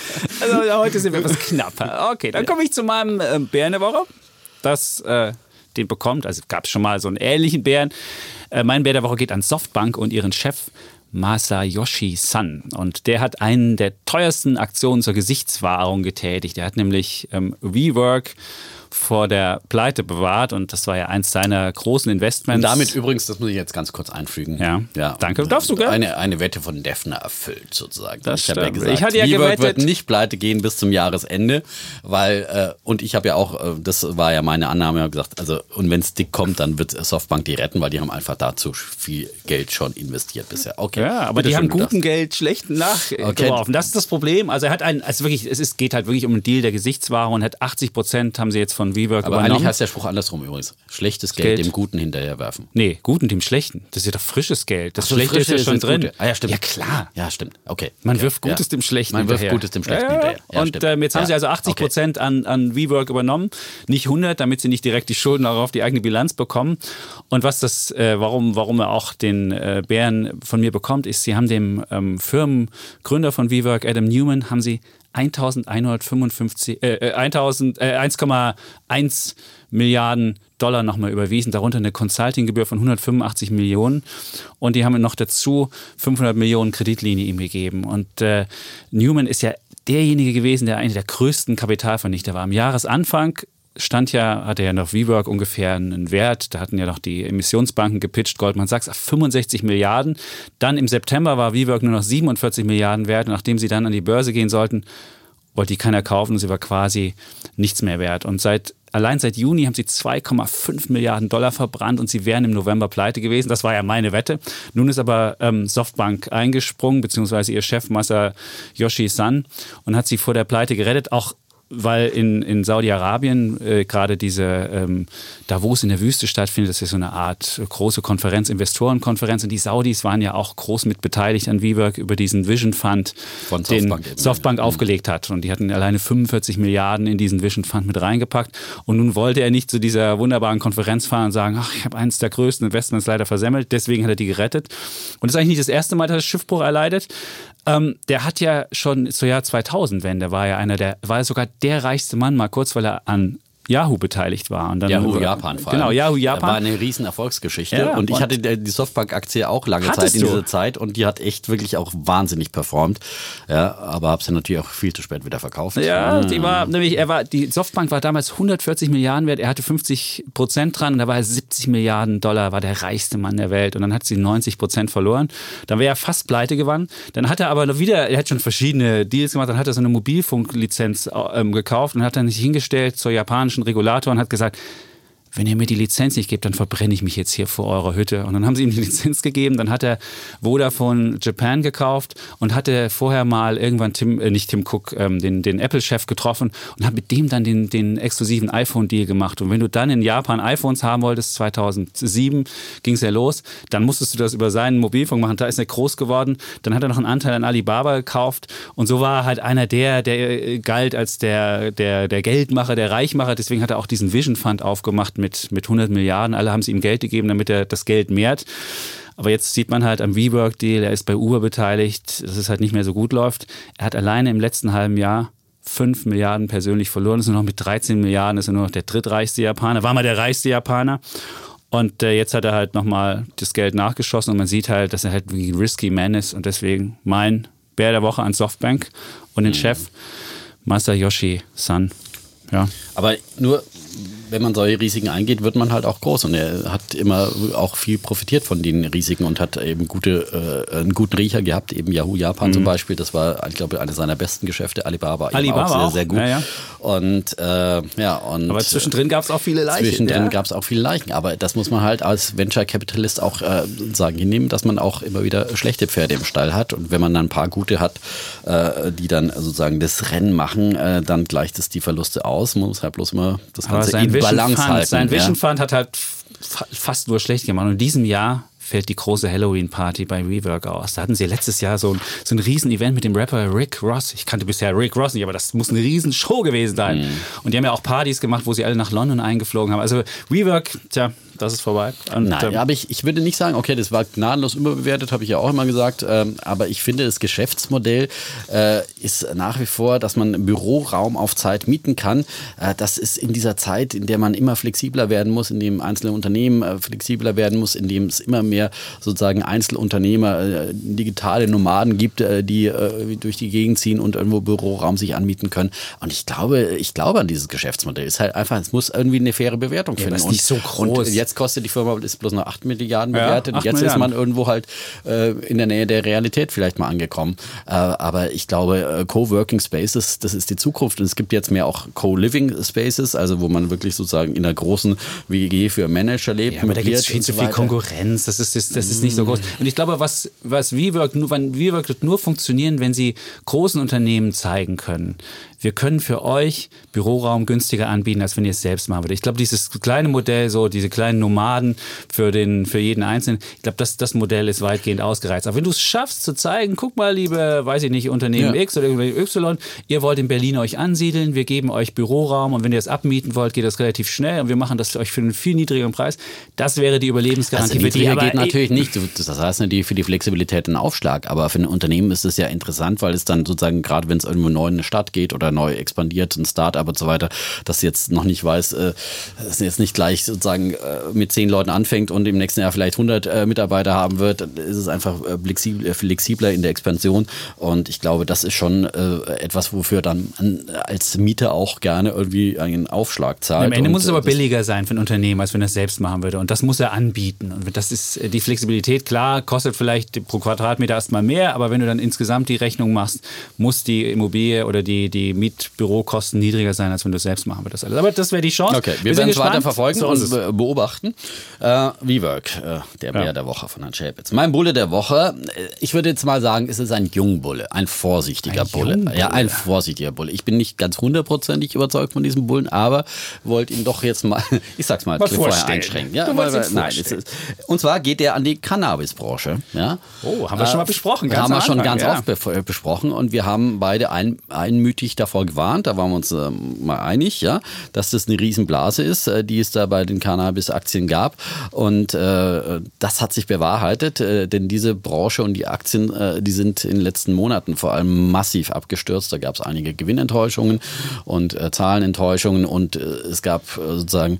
Also heute sind wir etwas knapper. Okay, dann komme ich zu meinem äh, Bären der Woche. Das äh, den bekommt. Also gab es schon mal so einen ähnlichen Bären. Äh, mein Bär der Woche geht an Softbank und ihren Chef Masayoshi Sun. Und der hat einen der teuersten Aktionen zur Gesichtswahrung getätigt. Der hat nämlich ähm, WeWork vor der Pleite bewahrt und das war ja eins seiner großen Investments. Und damit übrigens, das muss ich jetzt ganz kurz einfügen. Ja, ja. danke. Darfst du gerne? Eine, eine Wette von Defner erfüllt sozusagen. Das ich habe ja gesagt, ich hatte ja gewettet, wird nicht pleite gehen bis zum Jahresende, weil äh, und ich habe ja auch, äh, das war ja meine Annahme, habe gesagt, also und wenn es dick kommt, dann wird Softbank die retten, weil die haben einfach dazu viel Geld schon investiert bisher. Okay. Ja, aber die haben guten Geld schlecht nachgeworfen. Okay. Das ist das Problem. Also er hat einen, also wirklich, es ist, geht halt wirklich um einen Deal der Gesichtsware und hat 80 Prozent haben sie jetzt von WeWork Aber übernommen. eigentlich heißt der Spruch andersrum übrigens. Schlechtes Geld, Geld, dem Guten hinterherwerfen. Nee, Guten dem Schlechten. Das ist ja doch frisches Geld. Das so, Schlechte ist ja schon drin. Gute. Ah ja, stimmt. Ja, klar. Ja, stimmt. Okay. Man wirft Gutes ja. dem Schlechten Man wirft Gutes dem Schlechten ja, hinterher. Ja, und ähm, jetzt haben sie also 80 Prozent okay. an, an WeWork übernommen. Nicht 100, damit sie nicht direkt die Schulden auch auf die eigene Bilanz bekommen. Und was das, äh, warum, warum er auch den äh, Bären von mir bekommt, ist, sie haben dem ähm, Firmengründer von WeWork, Adam Newman, haben sie 1155, äh, 1000, äh, 1,1 äh, Milliarden Dollar nochmal überwiesen, darunter eine Consultinggebühr von 185 Millionen. Und die haben noch dazu 500 Millionen Kreditlinie ihm gegeben. Und äh, Newman ist ja derjenige gewesen, der einer der größten Kapitalvernichter war. Am Jahresanfang stand ja, hatte ja noch WeWork ungefähr einen Wert. Da hatten ja noch die Emissionsbanken gepitcht, Goldman Sachs, 65 Milliarden. Dann im September war WeWork nur noch 47 Milliarden wert. Und nachdem sie dann an die Börse gehen sollten, wollte die keiner kaufen sie war quasi nichts mehr wert. Und seit Allein seit Juni haben sie 2,5 Milliarden Dollar verbrannt und sie wären im November pleite gewesen. Das war ja meine Wette. Nun ist aber ähm, Softbank eingesprungen, beziehungsweise ihr Chef Masayoshi San und hat sie vor der Pleite gerettet. Auch weil in, in Saudi-Arabien äh, gerade diese ähm, Davos in der Wüste stattfindet, das ist so eine Art große Konferenz, Investorenkonferenz. Und die Saudis waren ja auch groß mit beteiligt an WeWork über diesen Vision Fund, Von den Softbank, Softbank aufgelegt hat. Und die hatten alleine 45 Milliarden in diesen Vision Fund mit reingepackt. Und nun wollte er nicht zu dieser wunderbaren Konferenz fahren und sagen, ach, ich habe eines der größten Investments leider versemmelt, deswegen hat er die gerettet. Und das ist eigentlich nicht das erste Mal, dass er Schiffbruch erleidet. Ähm, der hat ja schon zur Jahr 2000 Wende war ja einer der, war sogar der reichste Mann mal kurz, weil er an Yahoo beteiligt war. Und dann Yahoo Japan vor allem. Genau, Yahoo Japan. Das war eine riesen Erfolgsgeschichte. Ja, und ich hatte die Softbank-Aktie auch lange Zeit in dieser Zeit und die hat echt wirklich auch wahnsinnig performt. Ja, aber habe sie natürlich auch viel zu spät wieder verkauft. Ja, die war nämlich, er war, die Softbank war damals 140 Milliarden wert, er hatte 50 Prozent dran und da war er 70 Milliarden Dollar, war der reichste Mann der Welt und dann hat sie 90 Prozent verloren. Dann wäre er fast pleite gewonnen. Dann hat er aber noch wieder, er hat schon verschiedene Deals gemacht, dann hat er so eine Mobilfunklizenz ähm, gekauft und hat dann sich hingestellt zur japanischen amerikanischen Regulator und hat gesagt, wenn ihr mir die Lizenz nicht gebt, dann verbrenne ich mich jetzt hier vor eurer Hütte. Und dann haben sie ihm die Lizenz gegeben, dann hat er Vodafone Japan gekauft und hatte vorher mal irgendwann Tim, äh, nicht Tim Cook, ähm, den, den Apple-Chef getroffen und hat mit dem dann den, den exklusiven iPhone-Deal gemacht. Und wenn du dann in Japan iPhones haben wolltest, 2007 ging es ja los, dann musstest du das über seinen Mobilfunk machen. Da ist er groß geworden. Dann hat er noch einen Anteil an Alibaba gekauft. Und so war er halt einer der, der äh, galt als der, der, der Geldmacher, der Reichmacher. Deswegen hat er auch diesen Vision Fund aufgemacht mit, mit 100 Milliarden. Alle haben sie ihm Geld gegeben, damit er das Geld mehrt. Aber jetzt sieht man halt am WeWork-Deal, er ist bei Uber beteiligt, dass es halt nicht mehr so gut läuft. Er hat alleine im letzten halben Jahr 5 Milliarden persönlich verloren. Ist nur noch mit 13 Milliarden, ist er nur noch der drittreichste Japaner. War mal der reichste Japaner. Und äh, jetzt hat er halt nochmal das Geld nachgeschossen und man sieht halt, dass er halt wie ein risky man ist. Und deswegen mein Bär der Woche an Softbank und den mhm. Chef Masayoshi San. Ja. Aber nur wenn man solche Risiken eingeht, wird man halt auch groß. Und er hat immer auch viel profitiert von den Risiken und hat eben gute, äh, einen guten Riecher gehabt. Eben Yahoo Japan mhm. zum Beispiel, das war, ich glaube, eines seiner besten Geschäfte. Alibaba, Alibaba auch sehr, sehr gut. Ja, ja. Und äh, ja, und aber zwischendrin gab es auch viele Leichen. Zwischendrin ja. gab es auch viele Leichen. Aber das muss man halt als Venture Capitalist auch äh, sagen hinnehmen, dass man auch immer wieder schlechte Pferde im Stall hat. Und wenn man dann ein paar gute hat, äh, die dann sozusagen das Rennen machen, äh, dann gleicht es die Verluste aus. Man muss halt bloß immer das Ganze in Balance Fund, halten. Sein Vision ja. Fund hat halt fast nur schlecht gemacht. Und in diesem Jahr fällt die große Halloween-Party bei Rework aus. Da hatten sie letztes Jahr so ein, so ein Riesen-Event mit dem Rapper Rick Ross. Ich kannte bisher Rick Ross nicht, aber das muss eine Riesenshow gewesen sein. Mhm. Und die haben ja auch Partys gemacht, wo sie alle nach London eingeflogen haben. Also Rework, tja, das ist vorbei. Und, Nein, ähm, aber ich, ich würde nicht sagen, okay, das war gnadenlos überbewertet, habe ich ja auch immer gesagt. Ähm, aber ich finde, das Geschäftsmodell äh, ist nach wie vor, dass man Büroraum auf Zeit mieten kann. Äh, das ist in dieser Zeit, in der man immer flexibler werden muss, in dem einzelne Unternehmen äh, flexibler werden muss, in dem es immer mehr sozusagen Einzelunternehmer, äh, digitale Nomaden gibt, äh, die äh, durch die Gegend ziehen und irgendwo Büroraum sich anmieten können. Und ich glaube, ich glaube an dieses Geschäftsmodell. Es ist halt einfach, es muss irgendwie eine faire Bewertung finden. Ja, ist nicht so groß. Und jetzt kostet die Firma ist bloß noch 8 Milliarden bewertet. Ja, 8 jetzt Milliarden. ist man irgendwo halt äh, in der Nähe der Realität vielleicht mal angekommen. Äh, aber ich glaube, äh, Coworking Spaces, das ist die Zukunft. Und es gibt jetzt mehr auch Co-Living Spaces, also wo man wirklich sozusagen in einer großen WG für Manager lebt. Ja, aber da gibt es viel zu viel Konkurrenz. Das ist, das, das ist nicht so groß. Und ich glaube, was, was WeWork nur, WeWork wird nur funktionieren, wenn sie großen Unternehmen zeigen können, wir können für euch Büroraum günstiger anbieten, als wenn ihr es selbst machen würdet. Ich glaube, dieses kleine Modell, so diese kleinen Nomaden für, den, für jeden Einzelnen, ich glaube, das, das Modell ist weitgehend ausgereizt. Aber wenn du es schaffst zu zeigen, guck mal, liebe, weiß ich nicht, Unternehmen ja. X oder Y, ihr wollt in Berlin euch ansiedeln, wir geben euch Büroraum und wenn ihr es abmieten wollt, geht das relativ schnell und wir machen das für euch für einen viel niedrigeren Preis. Das wäre die Überlebensgarantie also für die. Aber geht natürlich nicht. Das heißt natürlich für die Flexibilität ein Aufschlag. Aber für ein Unternehmen ist es ja interessant, weil es dann sozusagen, gerade wenn es irgendwo neu in eine Stadt geht oder neu expandiert, ein Start-up und so weiter, das jetzt noch nicht weiß, äh, dass jetzt nicht gleich sozusagen äh, mit zehn Leuten anfängt und im nächsten Jahr vielleicht 100 äh, Mitarbeiter haben wird, ist es einfach äh, flexibler, flexibler in der Expansion. Und ich glaube, das ist schon äh, etwas, wofür dann als Mieter auch gerne irgendwie einen Aufschlag zahlt. Am Ende muss es aber billiger sein für ein Unternehmen, als wenn er es selbst machen würde. Und das muss er anbieten. Und das ist die Flexibilität, klar, kostet vielleicht pro Quadratmeter erstmal mehr, aber wenn du dann insgesamt die Rechnung machst, muss die Immobilie oder die, die Mietbürokosten niedriger sein, als wenn du es selbst machen würdest. Aber das wäre die Chance. Okay, wir, wir werden es weiter verfolgen so und beobachten. Äh, WeWork, äh, der Bär ja. der Woche von Herrn Schäpitz. Mein Bulle der Woche, äh, ich würde jetzt mal sagen, es ist ein Jungbulle, ein vorsichtiger ein Bulle. Jungbulle. Ja, ein vorsichtiger Bulle. Ich bin nicht ganz hundertprozentig überzeugt von diesem Bullen, aber wollte ihn doch jetzt mal, ich sag's mal, vorher einschränken. Ja, weil, weil, nein, ist, und zwar geht er an die Cannabisbranche. Ja. Oh, haben wir schon mal besprochen. Ganz haben wir schon ganz ja. oft besprochen und wir haben beide ein, einmütig davor gewarnt, da waren wir uns äh, mal einig, ja, dass das eine Riesenblase ist, äh, die es da bei den Cannabis-Aktien gab. Und äh, das hat sich bewahrheitet, äh, denn diese Branche und die Aktien, äh, die sind in den letzten Monaten vor allem massiv abgestürzt. Da gab es einige Gewinnenttäuschungen und Zahlenenttäuschungen und es gab sozusagen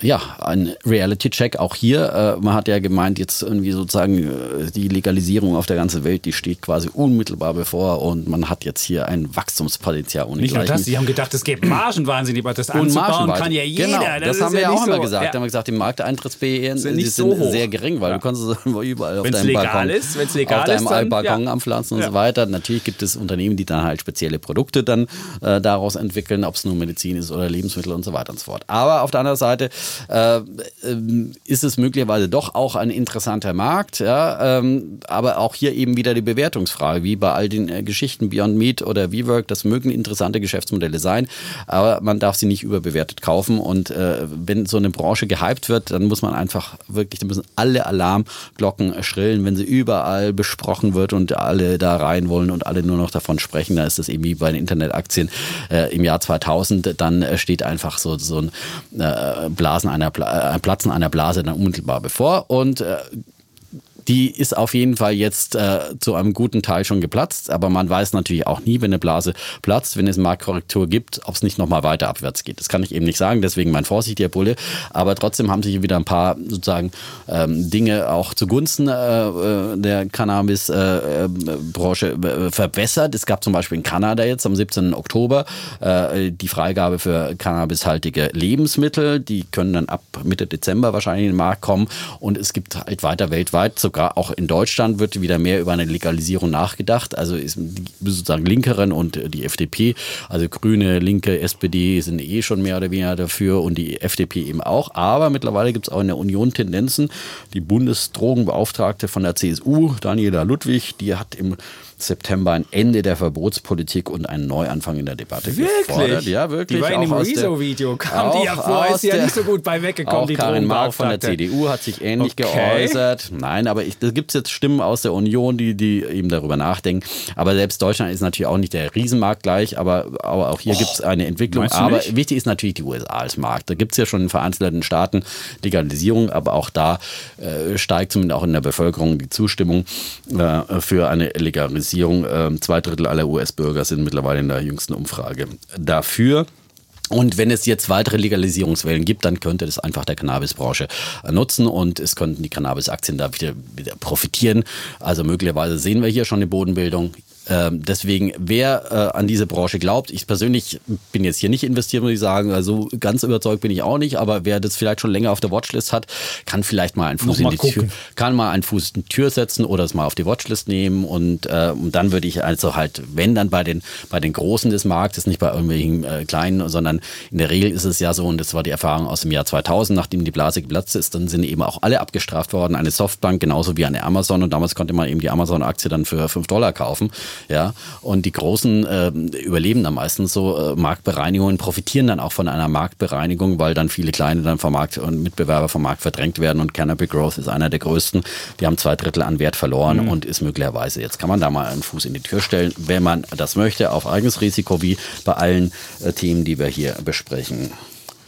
ja ein Reality-Check auch hier. man hat ja gemeint, jetzt irgendwie sozusagen die Legalisierung auf der ganzen Welt, die steht quasi unmittelbar bevor und man hat jetzt hier ein Wachstumspotenzial es ja ohne Nicht nur das, die haben gedacht, es gibt Margenwahnsinn, aber das anzubauen kann ja jeder. Genau, das, das haben wir ja auch so. immer gesagt. Ja. Da haben wir gesagt, die Markteintrittsbarrieren Sind sind, so sehr gering, weil Ja. du kannst es überall auf Wenn's deinem Balkon, ist, wenn's legal auf deinem ist, dann- Balkon ja. anpflanzen und so weiter. Natürlich gibt es Unternehmen, die dann halt spezielle Produkte dann äh, daraus entwickeln, ob es nur Medizin ist oder Lebensmittel und so weiter und so fort. Aber auf der anderen Seite äh, ähm, ist es möglicherweise doch auch ein interessanter Markt. Ja, ähm, aber auch hier eben wieder die Bewertungsfrage, wie bei all den äh, Geschichten Beyond Meat oder WeWork, das mögen interessante Geschäftsmodelle sein, aber man darf sie nicht überbewertet kaufen. Und äh, wenn so eine Branche gehypt wird, dann muss man einfach wirklich, da müssen alle Alarmglocken schrillen, wenn sie überall besprochen wird und alle da rein wollen und alle nur noch davon sprechen. Da ist das eben wie bei den Internetaktien äh, im Jahr 2000, dann äh, steht einfach so, so ein äh, Blasen einer Bla äh, Platzen einer Blase dann unmittelbar bevor. Und äh, die ist auf jeden Fall jetzt äh, zu einem guten Teil schon geplatzt, aber man weiß natürlich auch nie, wenn eine Blase platzt, wenn es Marktkorrektur gibt, ob es nicht nochmal weiter abwärts geht. Das kann ich eben nicht sagen, deswegen mein vorsichtiger Bulle. Aber trotzdem haben sich hier wieder ein paar sozusagen ähm, Dinge auch zugunsten äh, äh, der Cannabis-Branche äh, verbessert. Es gab zum Beispiel in Kanada jetzt am 17. Oktober äh, die Freigabe für cannabishaltige Lebensmittel. Die können dann ab Mitte Dezember wahrscheinlich in den Markt kommen. Und es gibt halt weiter weltweit, sogar auch in Deutschland wird wieder mehr über eine Legalisierung nachgedacht. Also ist die sozusagen Linkeren und die FDP, also Grüne, Linke, SPD sind eh schon mehr oder weniger dafür und die FDP eben auch. Aber mittlerweile gibt es auch in der Union Tendenzen. Die Bundesdrogenbeauftragte von der CSU, Daniela Ludwig, die hat im September ein Ende der Verbotspolitik und einen Neuanfang in der Debatte gefordert. Ja, wirklich. Die war in dem Auch aus der- Rezo-Video, kam die ja vor, ist ja nicht so gut bei weggekommen, auch die Karin Mark von der. CDU hat sich ähnlich Okay. geäußert. Nein, aber ich, da gibt es jetzt Stimmen aus der Union, die, die eben darüber nachdenken. Aber selbst Deutschland ist natürlich auch nicht der Riesenmarkt gleich, aber, aber auch hier gibt es eine Entwicklung. Aber nicht? wichtig ist natürlich die USA als Markt. Da gibt es ja schon in vereinzelten Staaten Legalisierung, aber auch da äh, steigt zumindest auch in der Bevölkerung die Zustimmung äh, für eine Legalisierung. Ähm, zwei Drittel aller US-Bürger sind mittlerweile in der jüngsten Umfrage dafür. Und wenn es jetzt weitere Legalisierungswellen gibt, dann könnte das einfach der Cannabisbranche äh, nutzen und es könnten die Cannabisaktien da wieder, wieder profitieren. Also möglicherweise sehen wir hier schon eine Bodenbildung. Ähm, deswegen, wer äh, an diese Branche glaubt, ich persönlich bin jetzt hier nicht investiert, muss ich sagen, also ganz überzeugt bin ich auch nicht, aber wer das vielleicht schon länger auf der Watchlist hat, kann vielleicht mal einen Fuß, Noch in mal die, Tür, kann mal einen Fuß in die Tür setzen oder es mal auf die Watchlist nehmen. Und, äh, und dann würde ich also halt, wenn dann bei den, bei den Großen des Marktes, nicht bei irgendwelchen äh, Kleinen, sondern in der Regel ist es ja so, und das war die Erfahrung aus dem Jahr 2000, nachdem die Blase geplatzt ist, dann sind eben auch alle abgestraft worden, eine Softbank genauso wie eine Amazon. Und damals konnte man eben die Amazon-Aktie dann für 5 Dollar kaufen, ja, und die Großen äh, überleben dann meistens so, äh, Marktbereinigungen profitieren dann auch von einer Marktbereinigung, weil dann viele Kleine dann vom Markt und Mitbewerber vom Markt verdrängt werden und Canopy Growth ist einer der größten, die haben zwei Drittel an Wert verloren Mhm. und ist möglicherweise, jetzt kann man da mal einen Fuß in die Tür stellen, wenn man das möchte, auf eigenes Risiko, wie bei allen äh, Themen, die wir hier besprechen.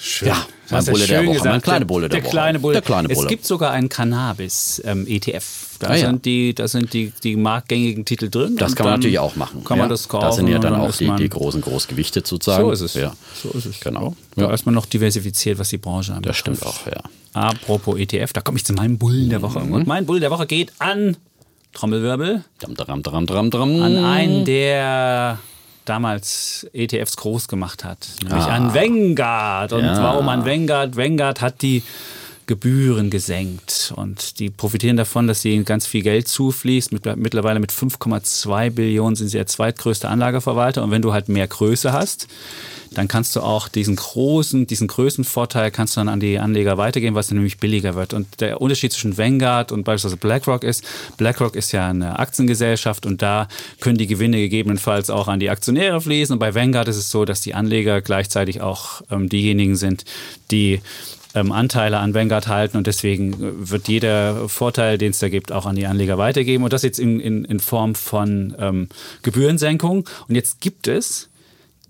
Schön. Ja, du Bulle der schön Woche, gesagt. mein kleine Bulle der der Woche. Kleine Bulle. Der kleine Bulle. Es gibt sogar einen Cannabis-ETF. da Ah, ja. sind, die, da sind die, die marktgängigen Titel drin. Das kann man dann natürlich auch machen. Kann man ja. das kaufen. Das sind ja und dann auch die, man- die großen Großgewichte sozusagen. So ist es. Ja. So ist es. Genau. Da Ja. ist man noch diversifiziert, was die Branche anbetrifft. Das stimmt auch, ja. Apropos ETF, da komme ich zu meinem Bullen der Woche. Mhm. Und mein Bullen der Woche geht an Trommelwirbel, Dram, dram, dram, dram, dram. an einen, der damals ETFs groß gemacht hat, nämlich Ah. an Vanguard. Und Ja. warum an Vanguard? Vanguard hat die Gebühren gesenkt und die profitieren davon, dass ihnen ganz viel Geld zufließt. Mit, mittlerweile mit 5,2 Billionen sind sie der zweitgrößte Anlageverwalter und wenn du halt mehr Größe hast, dann kannst du auch diesen großen, diesen Größenvorteil kannst du dann an die Anleger weitergeben, was dann nämlich billiger wird. Und der Unterschied zwischen Vanguard und beispielsweise BlackRock ist, BlackRock ist ja eine Aktiengesellschaft und da können die Gewinne gegebenenfalls auch an die Aktionäre fließen. Und bei Vanguard ist es so, dass die Anleger gleichzeitig auch ähm, diejenigen sind, die ähm, Anteile an Vanguard halten und deswegen äh, wird jeder Vorteil, den es da gibt, auch an die Anleger weitergeben und das jetzt in, in, in Form von ähm, Gebührensenkung. Und jetzt gibt es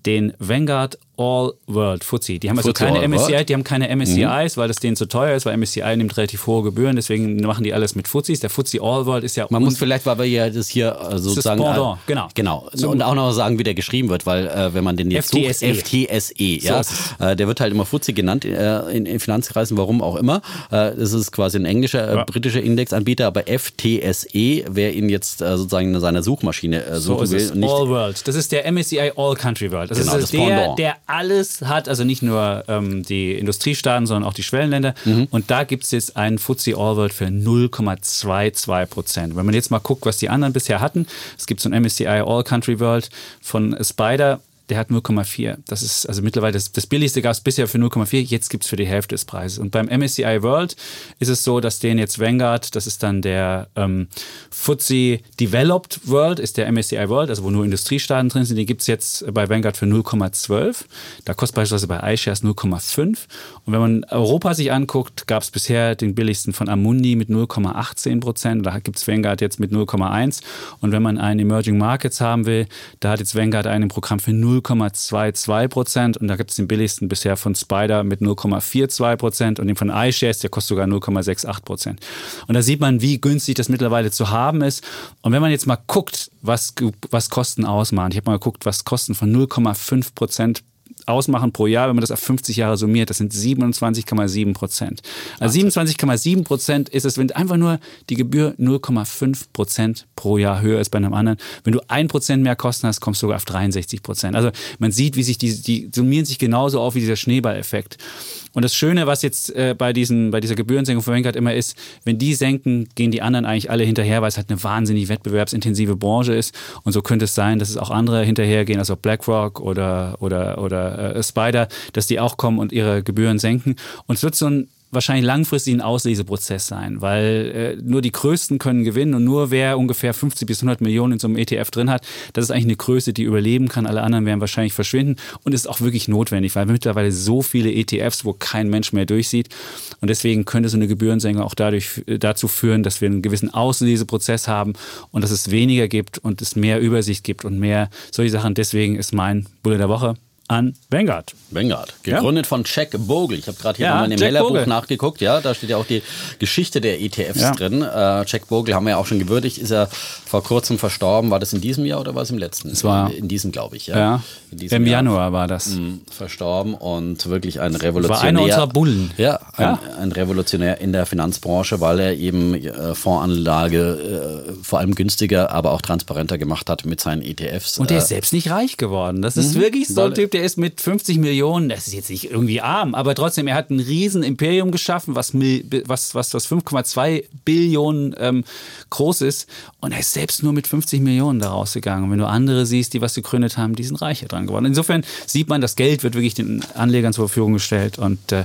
den Vanguard All World FTSE. Die haben also keine MSCI, World? die haben keine MSCIs, weil das denen zu teuer ist, weil MSCI nimmt relativ hohe Gebühren, deswegen machen die alles mit FTSEs. Der FTSE All World ist ja Man muss vielleicht, weil wir ja das hier äh, sozusagen. Pendant, äh, genau. Genau. Und auch noch sagen, wie der geschrieben wird, weil äh, wenn man den jetzt FTSE. sucht, FTSE, ja, ist es. äh, der wird halt immer FTSE genannt äh, in, in Finanzkreisen, warum auch immer. Äh, das ist quasi ein englischer, Ja. britischer Indexanbieter, aber FTSE, wer ihn jetzt sozusagen in seiner Suchmaschine So suchen ist will. All World. Das ist der MSCI All Country World. Das Genau, ist das der, Pendant. der alles hat, also nicht nur ähm, die Industriestaaten, sondern auch die Schwellenländer. Mhm. Und da gibt es jetzt einen FTSE All World für 0,22 Prozent. Wenn man jetzt mal guckt, was die anderen bisher hatten, es gibt so ein MSCI All Country World von Spider. Der hat 0,4. Das ist also mittlerweile das, das billigste gab es bisher für 0,4. Jetzt gibt es für die Hälfte des Preises. Und beim MSCI World ist es so, dass den jetzt Vanguard, das ist dann der ähm, FTSE Developed World, ist der MSCI World, also wo nur Industriestaaten drin sind. Den gibt es jetzt bei Vanguard für 0,12. Da kostet beispielsweise bei iShares 0,5. Und wenn man Europa sich anguckt, gab es bisher den billigsten von Amundi mit 0,18 Prozent. Da gibt es Vanguard jetzt mit 0,1. Und wenn man einen Emerging Markets haben will, da hat jetzt Vanguard einen im Programm für 0,22 Prozent. Und da gibt es den billigsten bisher von Spider mit 0,42 Prozent und den von iShares, der kostet sogar 0,68 Prozent. Und da sieht man, wie günstig das mittlerweile zu haben ist. Und wenn man jetzt mal guckt, was, was Kosten ausmachen. Ich habe mal geguckt, was Kosten von 0,5 Prozent ausmachen pro Jahr, wenn man das auf 50 Jahre summiert, das sind 27,7 Prozent. Also 27,7 Prozent ist es, wenn einfach nur die Gebühr 0,5 Prozent pro Jahr höher ist bei einem anderen. Wenn du ein Prozent mehr Kosten hast, kommst du sogar auf 63 Prozent. Also man sieht, wie sich die, die summieren sich genauso auf wie dieser Schneeballeffekt. Und das Schöne, was jetzt äh, bei, diesen, bei dieser Gebührensenkung von Vanguard immer ist, wenn die senken, gehen die anderen eigentlich alle hinterher, weil es halt eine wahnsinnig wettbewerbsintensive Branche ist. Und so könnte es sein, dass es auch andere hinterhergehen, also BlackRock oder, oder, oder äh, Spider, dass die auch kommen und ihre Gebühren senken. Und es wird so ein wahrscheinlich langfristig ein Ausleseprozess sein, weil äh, nur die Größten können gewinnen und nur wer ungefähr 50 bis 100 Millionen in so einem ETF drin hat, das ist eigentlich eine Größe, die überleben kann. Alle anderen werden wahrscheinlich verschwinden und ist auch wirklich notwendig, weil wir mittlerweile so viele ETFs, wo kein Mensch mehr durchsieht und deswegen könnte so eine Gebührensenkung auch dadurch äh, dazu führen, dass wir einen gewissen Ausleseprozess haben und dass es weniger gibt und es mehr Übersicht gibt und mehr solche Sachen. Deswegen ist mein Bulle der Woche an Vanguard. Vanguard, gegründet von Jack Bogle. Ich habe gerade hier Ja, nochmal in dem Mellerbuch nachgeguckt. Ja, da steht ja auch die Geschichte der ETFs Ja. drin. Äh, Jack Bogle haben wir ja auch schon gewürdigt. Ist ja vor kurzem verstorben. War das in diesem Jahr oder war es im letzten? Es war- in diesem, glaube ich. Ja, Ja, im Jahr. Januar war das. Mhm, verstorben und wirklich ein Revolutionär. War einer unserer Bullen. Ja, ein, Ja. ein Revolutionär in der Finanzbranche, weil er eben äh, Fondsanlage äh, vor allem günstiger, aber auch transparenter gemacht hat mit seinen ETFs. Und der Äh, ist selbst nicht reich geworden. Das ist wirklich so ein Typ, der ist mit 50 Millionen, das ist jetzt nicht irgendwie arm, aber trotzdem, er hat ein riesen Imperium geschaffen, was, was, was, was 5,2 Billionen ähm, groß ist. Und er ist selbst nur mit 50 Millionen da rausgegangen. Und wenn du andere siehst, die was gegründet haben, die sind reicher dran geworden. Insofern sieht man, das Geld wird wirklich den Anlegern zur Verfügung gestellt und äh,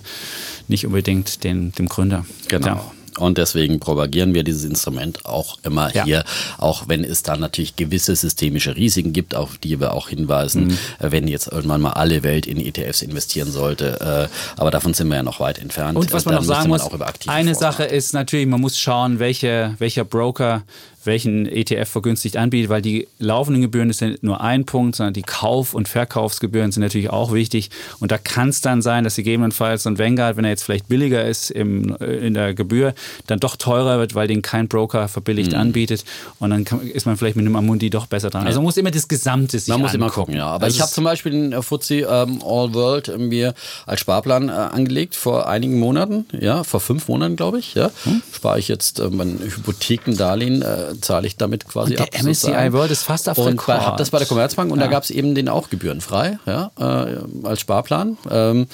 nicht unbedingt den, dem Gründer. Genau. Ja. Und deswegen propagieren wir dieses Instrument auch immer Ja. hier, auch wenn es da natürlich gewisse systemische Risiken gibt, auf die wir auch hinweisen, Mhm. äh, wenn jetzt irgendwann mal alle Welt in ETFs investieren sollte. Äh, Aber davon sind wir ja noch weit entfernt. Und was man Da noch sagen muss, auch über aktive eine Sache ist natürlich, man muss schauen, welche, welcher Broker welchen ETF vergünstigt anbietet, weil die laufenden Gebühren ist ja nur ein Punkt, sondern die Kauf- und Verkaufsgebühren sind natürlich auch wichtig. Und da kann es dann sein, dass gegebenenfalls so ein Vanguard, wenn er jetzt vielleicht billiger ist im, äh, in der Gebühr, dann doch teurer wird, weil den kein Broker verbilligt Mhm. anbietet. Und dann kann, ist man vielleicht mit einem Amundi doch besser dran. Also man muss immer das Gesamte sich Man muss immer gucken, ja. Aber Also ich habe zum Beispiel den äh, FTSE ähm, All World mir als Sparplan äh, angelegt vor einigen Monaten, ja, vor fünf Monaten, glaube ich. Ja. Hm? Spare ich jetzt äh, mein Hypothekendarlehen, äh, zahle ich damit quasi Und der ab. MSCI sozusagen. World ist fast auf Und Rekord. bei, hab das bei der Commerzbank und Ja. da gab es eben den auch gebührenfrei, ja, äh, als Sparplan. Ähm,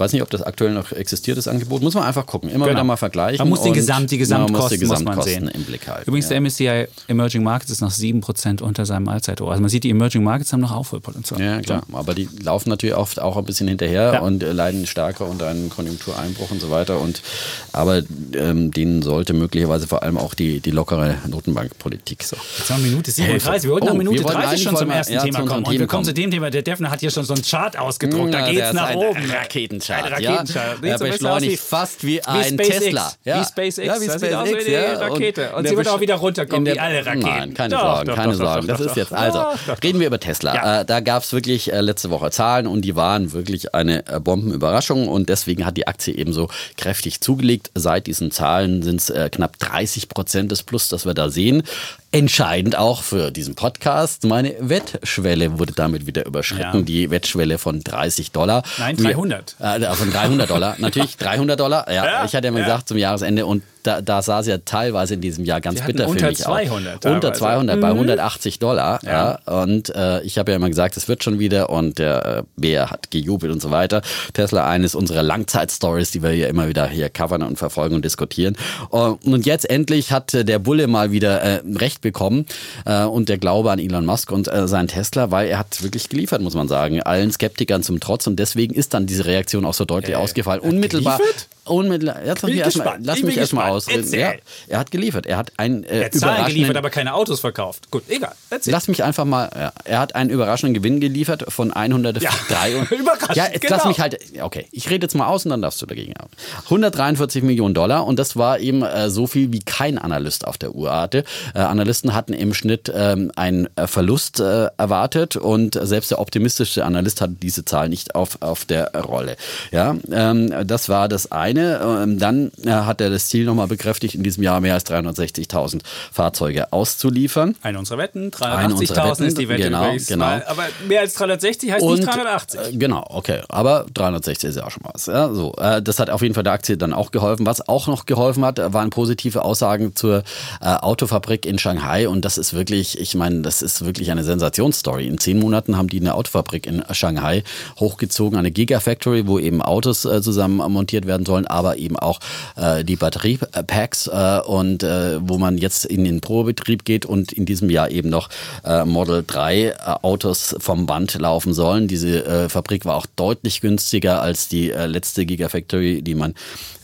weiß nicht, ob das aktuell noch existiert, das Angebot. Muss man einfach gucken. Immer Genau. wieder mal vergleichen. Man muss die, und Gesamt, die Gesamtkosten die muss man Gesamtkosten sehen. im Blick halten. Übrigens, ja. der MSCI Emerging Markets ist noch 7% unter seinem Allzeithoch. Also man sieht, die Emerging Markets haben noch Aufholpotenzial. Ja, klar. Aber die laufen natürlich oft auch ein bisschen hinterher Ja. und äh, leiden stärker unter einem Konjunktureinbruch und so weiter. Und, aber ähm, denen sollte möglicherweise vor allem auch die, die lockere Notenbankpolitik so. Jetzt haben wir Minute 37. Wir wollten Oh, nach Minute wollten 30 eigentlich schon zum ersten ja, Thema kommen. Und wir kommen zu dem Thema. Der Defner hat hier schon so einen Chart ausgedruckt. da geht's der ist nach oben. Raketenchart. Raketenstart. Ein Raketenstart. Ja? So beschleunigt fast wie ein Tesla. Ja. Wie SpaceX. Ja, wie das SpaceX. Aus wie ja. Rakete. Und, und sie wird auch wieder runterkommen, der, wie alle Raketen. Nein, keine doch, Sorgen, doch, keine doch, Sorgen. Das ist jetzt, also, reden wir über Tesla. Ja. Äh, da gab es wirklich äh, letzte Woche Zahlen und die waren wirklich eine äh, Bombenüberraschung und deswegen hat die Aktie ebenso kräftig zugelegt. Seit diesen Zahlen sind es knapp 30 Prozent des Plus, das wir da sehen. Entscheidend auch für diesen Podcast. Meine Wettschwelle wurde damit wieder überschritten. Ja. Die Wettschwelle von 30 Dollar. Nein, 300. Wir, äh, von 300 Dollar. Natürlich 300 Dollar. Ja, Ja, ich hatte ja mal ja. gesagt zum Jahresende und da, da sah es ja teilweise in diesem Jahr ganz bitter für unter mich 200 aus. Unter teilweise. 200 bei 180 Dollar. Ja. Ja. Und äh, ich habe ja immer gesagt, es wird schon wieder und der äh, Bär hat gejubelt und so weiter. Tesla eines unserer Langzeitstories, die wir hier immer wieder hier covern und verfolgen und diskutieren. Und, und jetzt endlich hat äh, der Bulle mal wieder äh, recht bekommen äh, und der Glaube an Elon Musk und äh, seinen Tesla, weil er hat wirklich geliefert, muss man sagen. Allen Skeptikern zum Trotz und deswegen ist dann diese Reaktion auch so deutlich ausgefallen. Unmittelbar. geliefert? Unmittelbar. Jetzt lass mich erstmal ausreden. Erzähl. Ja, er hat geliefert. Er hat ein äh, Er hat Zahlen geliefert, aber keine Autos verkauft. Gut, egal. Erzähl. Lass mich einfach mal. Ja, er hat einen überraschenden Gewinn geliefert von 103. Ja, überraschend, Ja, jetzt genau. lass mich halt. Okay, ich rede jetzt mal aus und dann darfst du dagegen haben. 143 Millionen Dollar und das war eben äh, so viel wie kein Analyst auf der Uhr hatte. Äh, Analysten hatten im Schnitt ähm, einen äh, Verlust äh, erwartet und selbst der optimistischste Analyst hatte diese Zahl nicht auf, auf der Rolle. Ja, ähm, das war das eine. Ähm, dann äh, hat er das Ziel nochmal bekräftigt, in diesem Jahr mehr als 360.000 Fahrzeuge auszuliefern. Eine unserer Wetten, Eine unserer 380.000 Wetten, ist die Wette genau, übrigens. genau. Aber mehr als 360 heißt nicht 380. Äh, genau, okay. Aber 360 ist ja auch schon was. Ja, so, äh, das hat auf jeden Fall der Aktie dann auch geholfen. Was auch noch geholfen hat, äh, waren positive Aussagen zur äh, Autofabrik in Shanghai. Und das ist wirklich, ich meine, das ist wirklich eine Sensationsstory. In zehn Monaten haben die eine Autofabrik in Shanghai hochgezogen, eine Gigafactory, wo eben Autos äh, zusammen montiert werden sollen, aber eben auch äh, die Batteriepacks äh, und äh, wo man jetzt in den Probetrieb geht und in diesem Jahr eben noch äh, Model 3 äh, Autos vom Band laufen sollen. Diese äh, Fabrik war auch deutlich günstiger als die äh, letzte Gigafactory, die man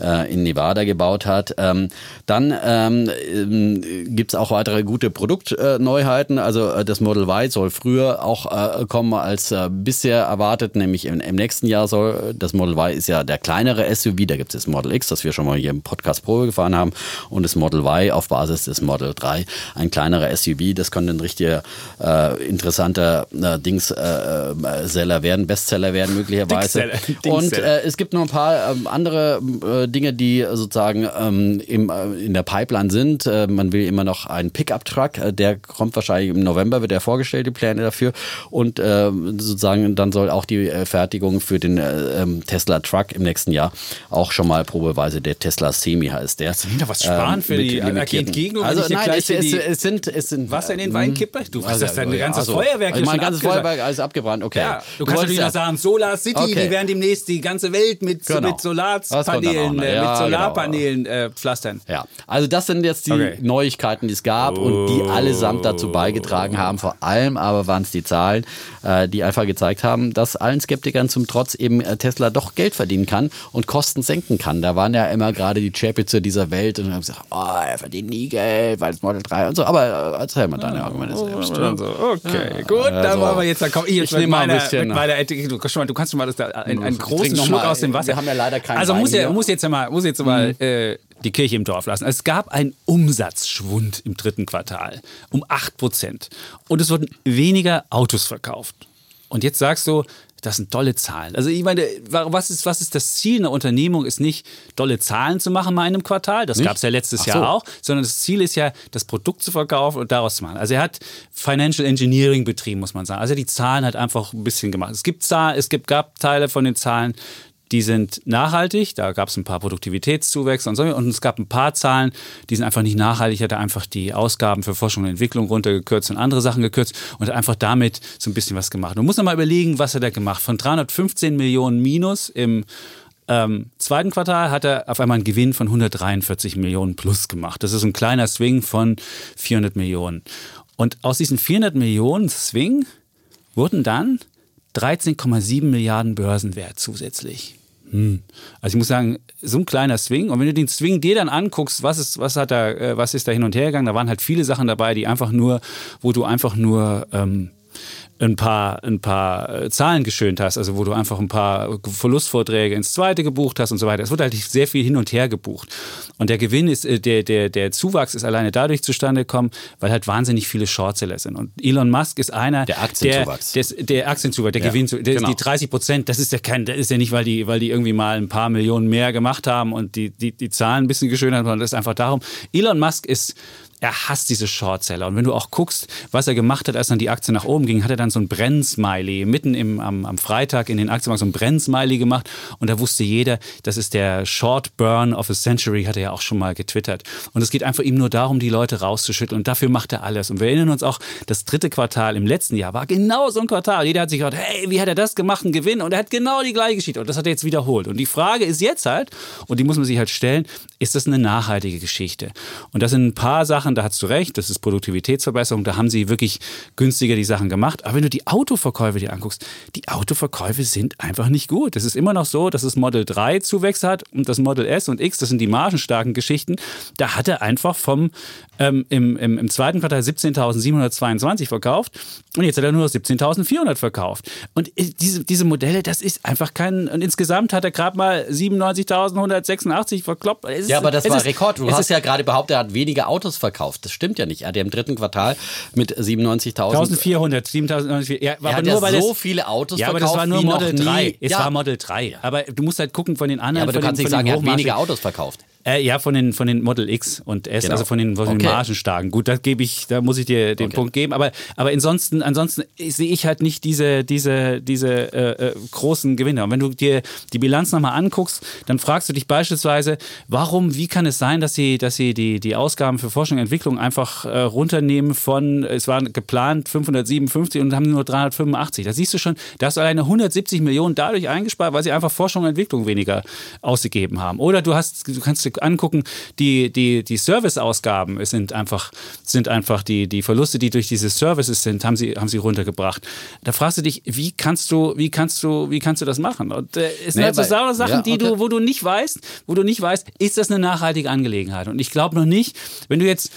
äh, in Nevada gebaut hat. Ähm, dann ähm, ähm, gibt es auch weitere gute Produktneuheiten. Also äh, das Model Y soll früher auch äh, kommen als äh, bisher erwartet, nämlich im, im nächsten Jahr soll das Model Y ist ja der kleinere SUV, da gibt es das Model X, das wir schon mal hier im Podcast Probe gefahren haben und das Model Y auf Basis des Model 3, ein kleinerer SUV, das könnte ein richtiger äh, interessanter äh, Dings äh, äh, Seller werden, Bestseller werden möglicherweise. Und äh, es gibt noch ein paar ähm, andere äh, Dinge, die sozusagen ähm, im, in der Pipeline sind. Man will immer noch einen Pickup-Truck, der kommt wahrscheinlich im November, wird der vorgestellt, die Pläne dafür. Und sozusagen dann soll auch die Fertigung für den äh, ähm, Tesla Truck im nächsten Jahr auch schon mal probeweise der Tesla Semi heißt der. Du noch was sparen für mit die limitierten- Entgegnung, wenn Also nein, es, es, es sind es sind Wasser in den Wein kippe? Du hast das dein ganzes also, Feuerwerk also mein ganzes. Feuerwerk alles abgebrannt. Okay. Ja, du wolltest kannst natürlich ja- sagen, Solar City, Okay. die werden demnächst die ganze Welt mit, Genau. mit Solarpanelen, äh, mit genau. Solarpanelen äh, pflastern. Ja, also das sind jetzt die Okay. Neuigkeiten, die es gab und die allesamt dazu beigetragen haben. Vor allem aber waren es die Zahlen, äh, die einfach gezeigt haben, dass allen Skeptikern zum Trotz eben äh, Tesla doch Geld verdienen kann und Kosten senken kann. Da waren ja immer gerade die Champions dieser Welt und haben gesagt, oh, er verdient nie Geld, weil es Model 3 und so. Aber äh, erzähl mal deine Argumente selbst. Und so, okay, gut, dann also, wollen wir jetzt, dann komm ich jetzt ich mit nehm mal ein meiner, mit meiner. Du, schon mal, du kannst schon mal das, da, einen, einen großen Schluck aus dem Wasser. wir haben ja leider keinen Also muss, ja. Mhm. muss jetzt mal, muss jetzt mal äh, die Kirche im Dorf lassen. Es gab einen Umsatzschwund im dritten Quartal um 8 Prozent. Und es wurden weniger Autos verkauft. Und jetzt sagst du, das sind tolle Zahlen. Also ich meine, was ist, was ist das Ziel einer Unternehmung? Ist nicht tolle Zahlen zu machen mal in einem Quartal, das gab es ja letztes so. Jahr auch, sondern das Ziel ist ja, das Produkt zu verkaufen und daraus zu machen. Also er hat Financial Engineering betrieben, muss man sagen. Also die Zahlen hat einfach ein bisschen gemacht. Es gibt Zahlen, es gibt, gab Teile von den Zahlen, die sind nachhaltig, da gab es ein paar Produktivitätszuwächse und so. Und es gab ein paar Zahlen, die sind einfach nicht nachhaltig. Hat er einfach die Ausgaben für Forschung und Entwicklung runtergekürzt und andere Sachen gekürzt und hat einfach damit so ein bisschen was gemacht. Man muss noch mal überlegen, was hat er gemacht. Von 315 Millionen Minus im ähm, zweiten Quartal hat er auf einmal einen Gewinn von 143 Millionen plus gemacht. Das ist ein kleiner Swing von 400 Millionen. Und aus diesen 400 Millionen Swing wurden dann 13,7 Milliarden Börsenwert zusätzlich. Hm. Also ich muss sagen, so ein kleiner Swing. Und wenn du den Swing dir dann anguckst, was ist, was hat da, äh, was ist da hin und her gegangen, da waren halt viele Sachen dabei, die einfach nur, wo du einfach nur ähm, ein paar, ein paar äh, Zahlen geschönt hast, also wo du einfach ein paar Verlustvorträge ins zweite gebucht hast und so weiter. Es wurde halt sehr viel hin und her gebucht. Und der Gewinn ist, äh, der, der, der Zuwachs ist alleine dadurch zustande gekommen, weil halt wahnsinnig viele Shortseller sind. Und Elon Musk ist einer, der Aktienzuwachs. Der, der, der Aktienzuwachs, der ja, Gewinn, der, genau. die 30 Prozent, das ist ja kein, das ist ja nicht, weil die, weil die irgendwie mal ein paar Millionen mehr gemacht haben und die, die, die Zahlen ein bisschen geschönert haben, sondern das ist einfach darum. Elon Musk ist er hasst diese Shortseller. Und wenn du auch guckst, was er gemacht hat, als dann die Aktie nach oben ging, hat er dann so ein Brennsmiley mitten im, am, am Freitag in den Aktienmarkt so ein Brennsmiley gemacht. Und da wusste jeder, das ist der Short Burn of a Century, hat er ja auch schon mal getwittert. Und es geht einfach ihm nur darum, die Leute rauszuschütteln. Und dafür macht er alles. Und wir erinnern uns auch, das dritte Quartal im letzten Jahr war genau so ein Quartal. Jeder hat sich gedacht, hey, wie hat er das gemacht, einen Gewinn? Und er hat genau die gleiche Geschichte. Und das hat er jetzt wiederholt. Und die Frage ist jetzt halt, und die muss man sich halt stellen, ist das eine nachhaltige Geschichte? Und das sind ein paar Sachen, da hast du recht, das ist Produktivitätsverbesserung, da haben sie wirklich günstiger die Sachen gemacht. Aber wenn du die Autoverkäufe dir anguckst, die Autoverkäufe sind einfach nicht gut. Es ist immer noch so, dass das Model 3 Zuwächse hat und das Model S und X, das sind die margenstarken Geschichten. Da hat er einfach vom ähm, im, im, im, zweiten Quartal 17.722 verkauft und jetzt hat er nur 17.400 verkauft. Und äh, diese, diese Modelle, das ist einfach kein. Und insgesamt hat er gerade mal 97.186 verkloppt. Ja, aber das war Rekord. Du hast ja gerade behauptet, er hat weniger Autos verkauft. Das stimmt ja nicht. Er hat ja im dritten Quartal mit 97.000. 1400, 7.000. Ja, aber nur, weil so viele Autos ja, verkauft. Ja, aber das war nur Model 3. Es ja. war Model 3. Aber du musst halt gucken von den anderen. Ja, aber du kannst nicht sagen, er hat weniger Autos verkauft. Äh, ja, von den, von den Model X und S, genau. also von den, von den okay. Margenstarken. Gut, da gebe ich, da muss ich dir den okay. Punkt geben. Aber, aber ansonsten, ansonsten sehe ich halt nicht diese, diese, diese äh, äh, großen Gewinne. Und wenn du dir die Bilanz nochmal anguckst, dann fragst du dich beispielsweise, warum, wie kann es sein, dass sie, dass sie die, die Ausgaben für Forschung und Entwicklung einfach äh, runternehmen von, es waren geplant 557 und haben nur 385. Da siehst du schon, da hast du alleine 170 Millionen dadurch eingespart, weil sie einfach Forschung und Entwicklung weniger ausgegeben haben. Oder du hast, du kannst angucken, die, die, die Serviceausgaben sind einfach, sind einfach die, die Verluste, die durch diese Services sind, haben sie, haben sie runtergebracht. Da fragst du dich, wie kannst du, wie kannst du, wie kannst du das machen? Und äh, es sind nee, halt so Sachen, ja, die okay. du, wo du nicht weißt, wo du nicht weißt, ist das eine nachhaltige Angelegenheit? Und ich glaube noch nicht, wenn du jetzt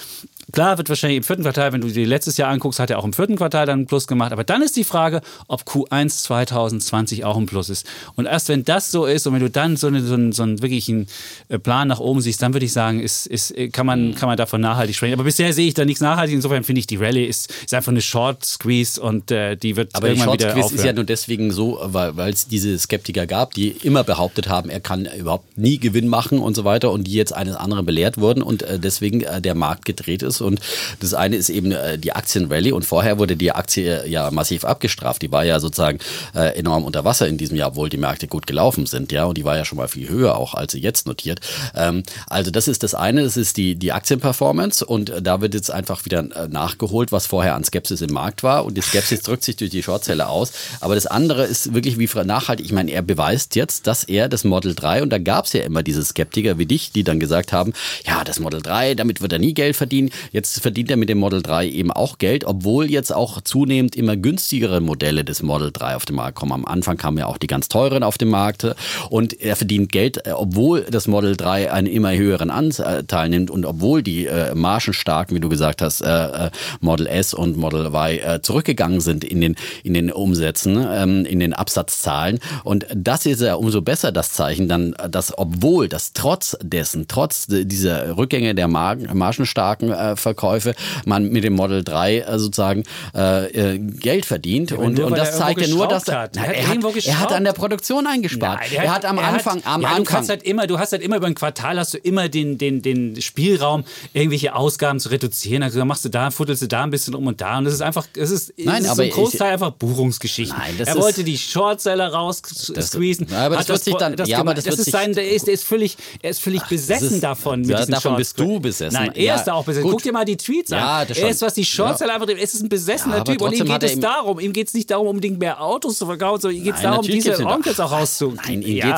Klar, wird wahrscheinlich im vierten Quartal, wenn du dir letztes Jahr anguckst, hat er auch im vierten Quartal dann einen Plus gemacht. Aber dann ist die Frage, ob Q1 2020 auch ein Plus ist. Und erst wenn das so ist und wenn du dann so, eine, so, einen, so einen wirklichen äh, Plan nach oben siehst, dann würde ich sagen, ist, ist, äh, kann, man, kann man davon nachhaltig sprechen. Aber bisher sehe ich da nichts nachhaltig. Insofern finde ich, die Rallye ist, ist einfach eine Short Squeeze und äh, die wird Aber irgendwann die Short Squeeze ist ja nur deswegen so, weil es diese Skeptiker gab, die immer behauptet haben, er kann überhaupt nie Gewinn machen und so weiter und die jetzt eines anderen belehrt wurden und äh, deswegen äh, der Markt gedreht ist und das eine ist eben äh, die Aktienrallye und vorher wurde die Aktie ja massiv abgestraft. Die war ja sozusagen äh, enorm unter Wasser in diesem Jahr, obwohl die Märkte gut gelaufen sind, ja, und die war ja schon mal viel höher auch, als sie jetzt notiert. Ähm, also das ist das eine, das ist die, die Aktienperformance und äh, da wird jetzt einfach wieder äh, nachgeholt, was vorher an Skepsis im Markt war und die Skepsis drückt sich durch die Shortzelle aus. Aber das andere ist wirklich wie nachhaltig. Ich meine, er beweist jetzt, dass er das Model 3 und da gab es ja immer diese Skeptiker wie dich, die dann gesagt haben, ja, das Model 3, damit wird er nie Geld verdienen. Jetzt verdient er mit dem Model 3 eben auch Geld, obwohl jetzt auch zunehmend immer günstigere Modelle des Model 3 auf den Markt kommen. Am Anfang kamen ja auch die ganz teuren auf den Markt und er verdient Geld, äh, obwohl das Model 3 einen immer höheren Anteil nimmt und obwohl die äh, margenstarken, wie du gesagt hast, äh, äh Model S und Model Y äh, zurückgegangen sind in den, in den Umsätzen, ähm, in den Absatzzahlen. Und das ist ja umso besser das Zeichen dann, dass obwohl das trotz dessen, trotz dieser Rückgänge der margenstarken äh, Verkäufe, man mit dem Model 3 äh, sozusagen äh, äh, Geld verdient. Ja, und, nur, und das zeigt ja nur, dass er, nein, er, hat, er hat an der Produktion eingespart. Nein, er, hat, er, hat, am Anfang, am ja, Anfang. Du halt immer, du hast halt immer über ein Quartal hast du immer den, den, den Spielraum, irgendwelche Ausgaben zu reduzieren. Also machst du da, futtelst du da ein bisschen um und da. Und das ist einfach, es ist, nein, ist aber ein Großteil ich, einfach Buchungsgeschichten. Nein, das er wollte die Shortseller raussqueezen. Aber das, wird sich dann, das, ja, aber das, das ist sein, der ist, der ist völlig, er ist völlig Ach, besessen ist, davon. Ja, davon bist du besessen. Nein, er ist da auch besessen. Guck dir mal die Tweets an. Ja, er ist, was die Shorts ja. einfach, es ist ein besessener ja, Typ und ihm geht es darum, ihm geht es nicht darum, unbedingt mehr Autos zu verkaufen, sondern ihm geht es darum, diese Onkels auch rauszukriegen. Nein, ihm ja.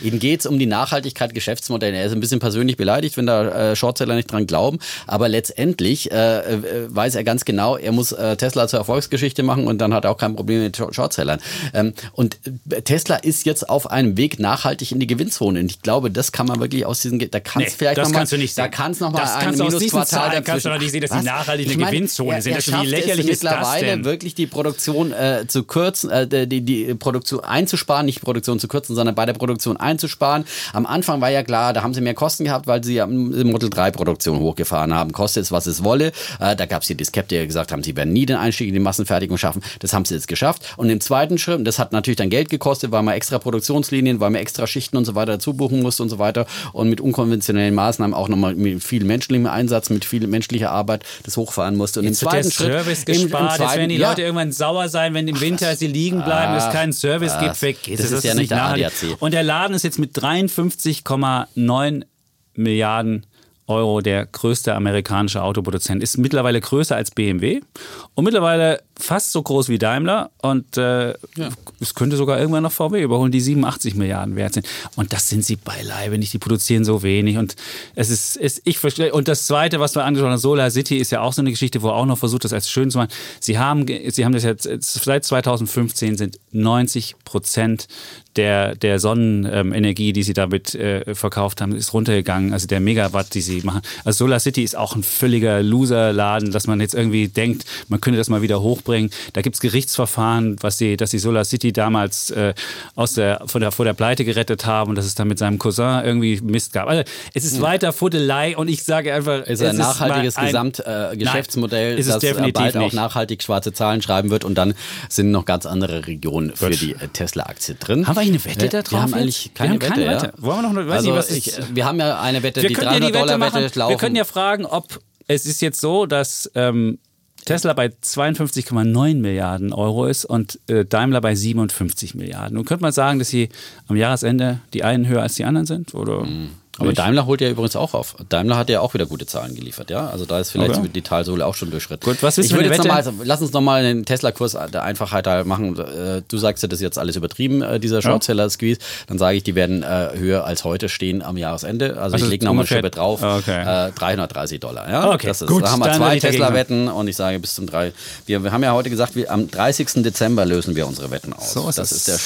geht es äh, um die Nachhaltigkeit Geschäftsmodelle. Er ist ein bisschen persönlich beleidigt, wenn da äh, Shortseller nicht dran glauben, aber letztendlich äh, äh, weiß er ganz genau, er muss äh, Tesla zur Erfolgsgeschichte machen und dann hat er auch kein Problem mit Shortsellern. Ähm, und äh, Tesla ist jetzt auf einem Weg nachhaltig in die Gewinnzone und ich glaube, das kann man wirklich aus diesen, da kann es nee, vielleicht das noch mal, kannst du nicht da kann es nochmal ein Minusquartal Nein, kannst du doch nicht sehen, dass die nachhaltig eine meine, Gewinnzone er, sind. Er Das ist wie lächerlich es ist das mittlerweile denn? wirklich die Produktion äh, zu kürzen, äh, die, die Produktion einzusparen, nicht die Produktion zu kürzen, sondern bei der Produktion einzusparen. Am Anfang war ja klar, da haben sie mehr Kosten gehabt, weil sie ja Model 3 Produktion hochgefahren haben. Kostet es, was es wolle. Äh, da gab es die Skeptiker, die gesagt haben, sie werden nie den Einstieg in die Massenfertigung schaffen. Das haben sie jetzt geschafft. Und im zweiten Schritt, das hat natürlich dann Geld gekostet, weil man extra Produktionslinien, weil man extra Schichten und so weiter dazu buchen musste und so weiter und mit unkonventionellen Maßnahmen auch nochmal mit viel menschlichem Einsatz, mit viel menschlicher Arbeit das hochfahren musste. Und Jetzt im zweiten Schritt Service im- im gespart. Jetzt werden die zweiten- Leute irgendwann sauer sein, wenn im Winter sie liegen bleiben, es keinen Service was? gibt. Vergiss Das es, ist ja nicht der. ADAC. Und der Laden ist jetzt mit 53,9 Milliarden Euro der größte amerikanische Autoproduzent. Ist mittlerweile größer als BMW und mittlerweile fast so groß wie Daimler. Und äh, es könnte sogar irgendwann noch VW überholen, die 87 Milliarden wert sind. Und das sind sie beileibe nicht. Die produzieren so wenig. Und es ist, es, ich verstehe. Und das Zweite, was wir angesprochen haben, Solar City ist ja auch so eine Geschichte, wo er auch noch versucht, das als schön zu machen. Sie haben, sie haben das jetzt seit 2015 sind 90 Prozent der, der Sonnenenergie, die sie damit äh, verkauft haben, ist runtergegangen. Also der Megawatt, die sie machen. Also Solar City ist auch ein völliger Loser-Laden, dass man jetzt irgendwie denkt, man könnte das mal wieder hochbringen. Da gibt es Gerichtsverfahren, was die, dass die Solar City damals äh, aus der, von der, vor der Pleite gerettet haben und dass es dann mit seinem Cousin irgendwie Mist gab. Also es ist weiter Fuddelei und ich sage einfach, ist es ein nachhaltiges Gesamtgeschäftsmodell, äh, es das äh, definitiv bald auch nicht. nachhaltig schwarze Zahlen schreiben wird und dann sind noch ganz andere Regionen für die äh, Tesla-Aktie drin. Haben wir eigentlich eine Wette Wir- da drauf Wir haben eigentlich Wir keine haben keine Wette. Wette. Ja. Wollen wir noch eine- weiß also nicht, was ich, ist- wir haben ja eine Wette, wir die können ja die 300 Wette Dollar machen. Wette laufen. Wir können ja fragen, ob es ist jetzt so, dass ähm, Tesla bei 52,9 Milliarden Euro ist und äh, Daimler bei 57 Milliarden. Und könnte man sagen, dass sie am Jahresende die einen höher als die anderen sind? Oder Aber nicht? Daimler holt ja übrigens auch auf. Daimler hat ja auch wieder gute Zahlen geliefert, ja. Also da ist vielleicht Okay. die Talsohle auch schon durchschritten. Gut, was wissen ich würde jetzt der noch Wette? mal, lass uns nochmal den Tesla-Kurs der Einfachheit halt machen. Äh, Du sagst ja, das ist jetzt alles übertrieben, äh, dieser Shortseller-Squeeze. Dann sage ich, die werden äh, höher als heute stehen am Jahresende. Also, Also ich lege nochmal eine Schippe drauf. Okay. Äh, 330 Dollar, ja. Okay, das ist, gut, da haben wir zwei Tesla-Wetten und ich sage bis zum drei. Wir, wir haben ja heute gesagt, wir, am 30. Dezember lösen wir unsere Wetten aus. So ist das es. ist der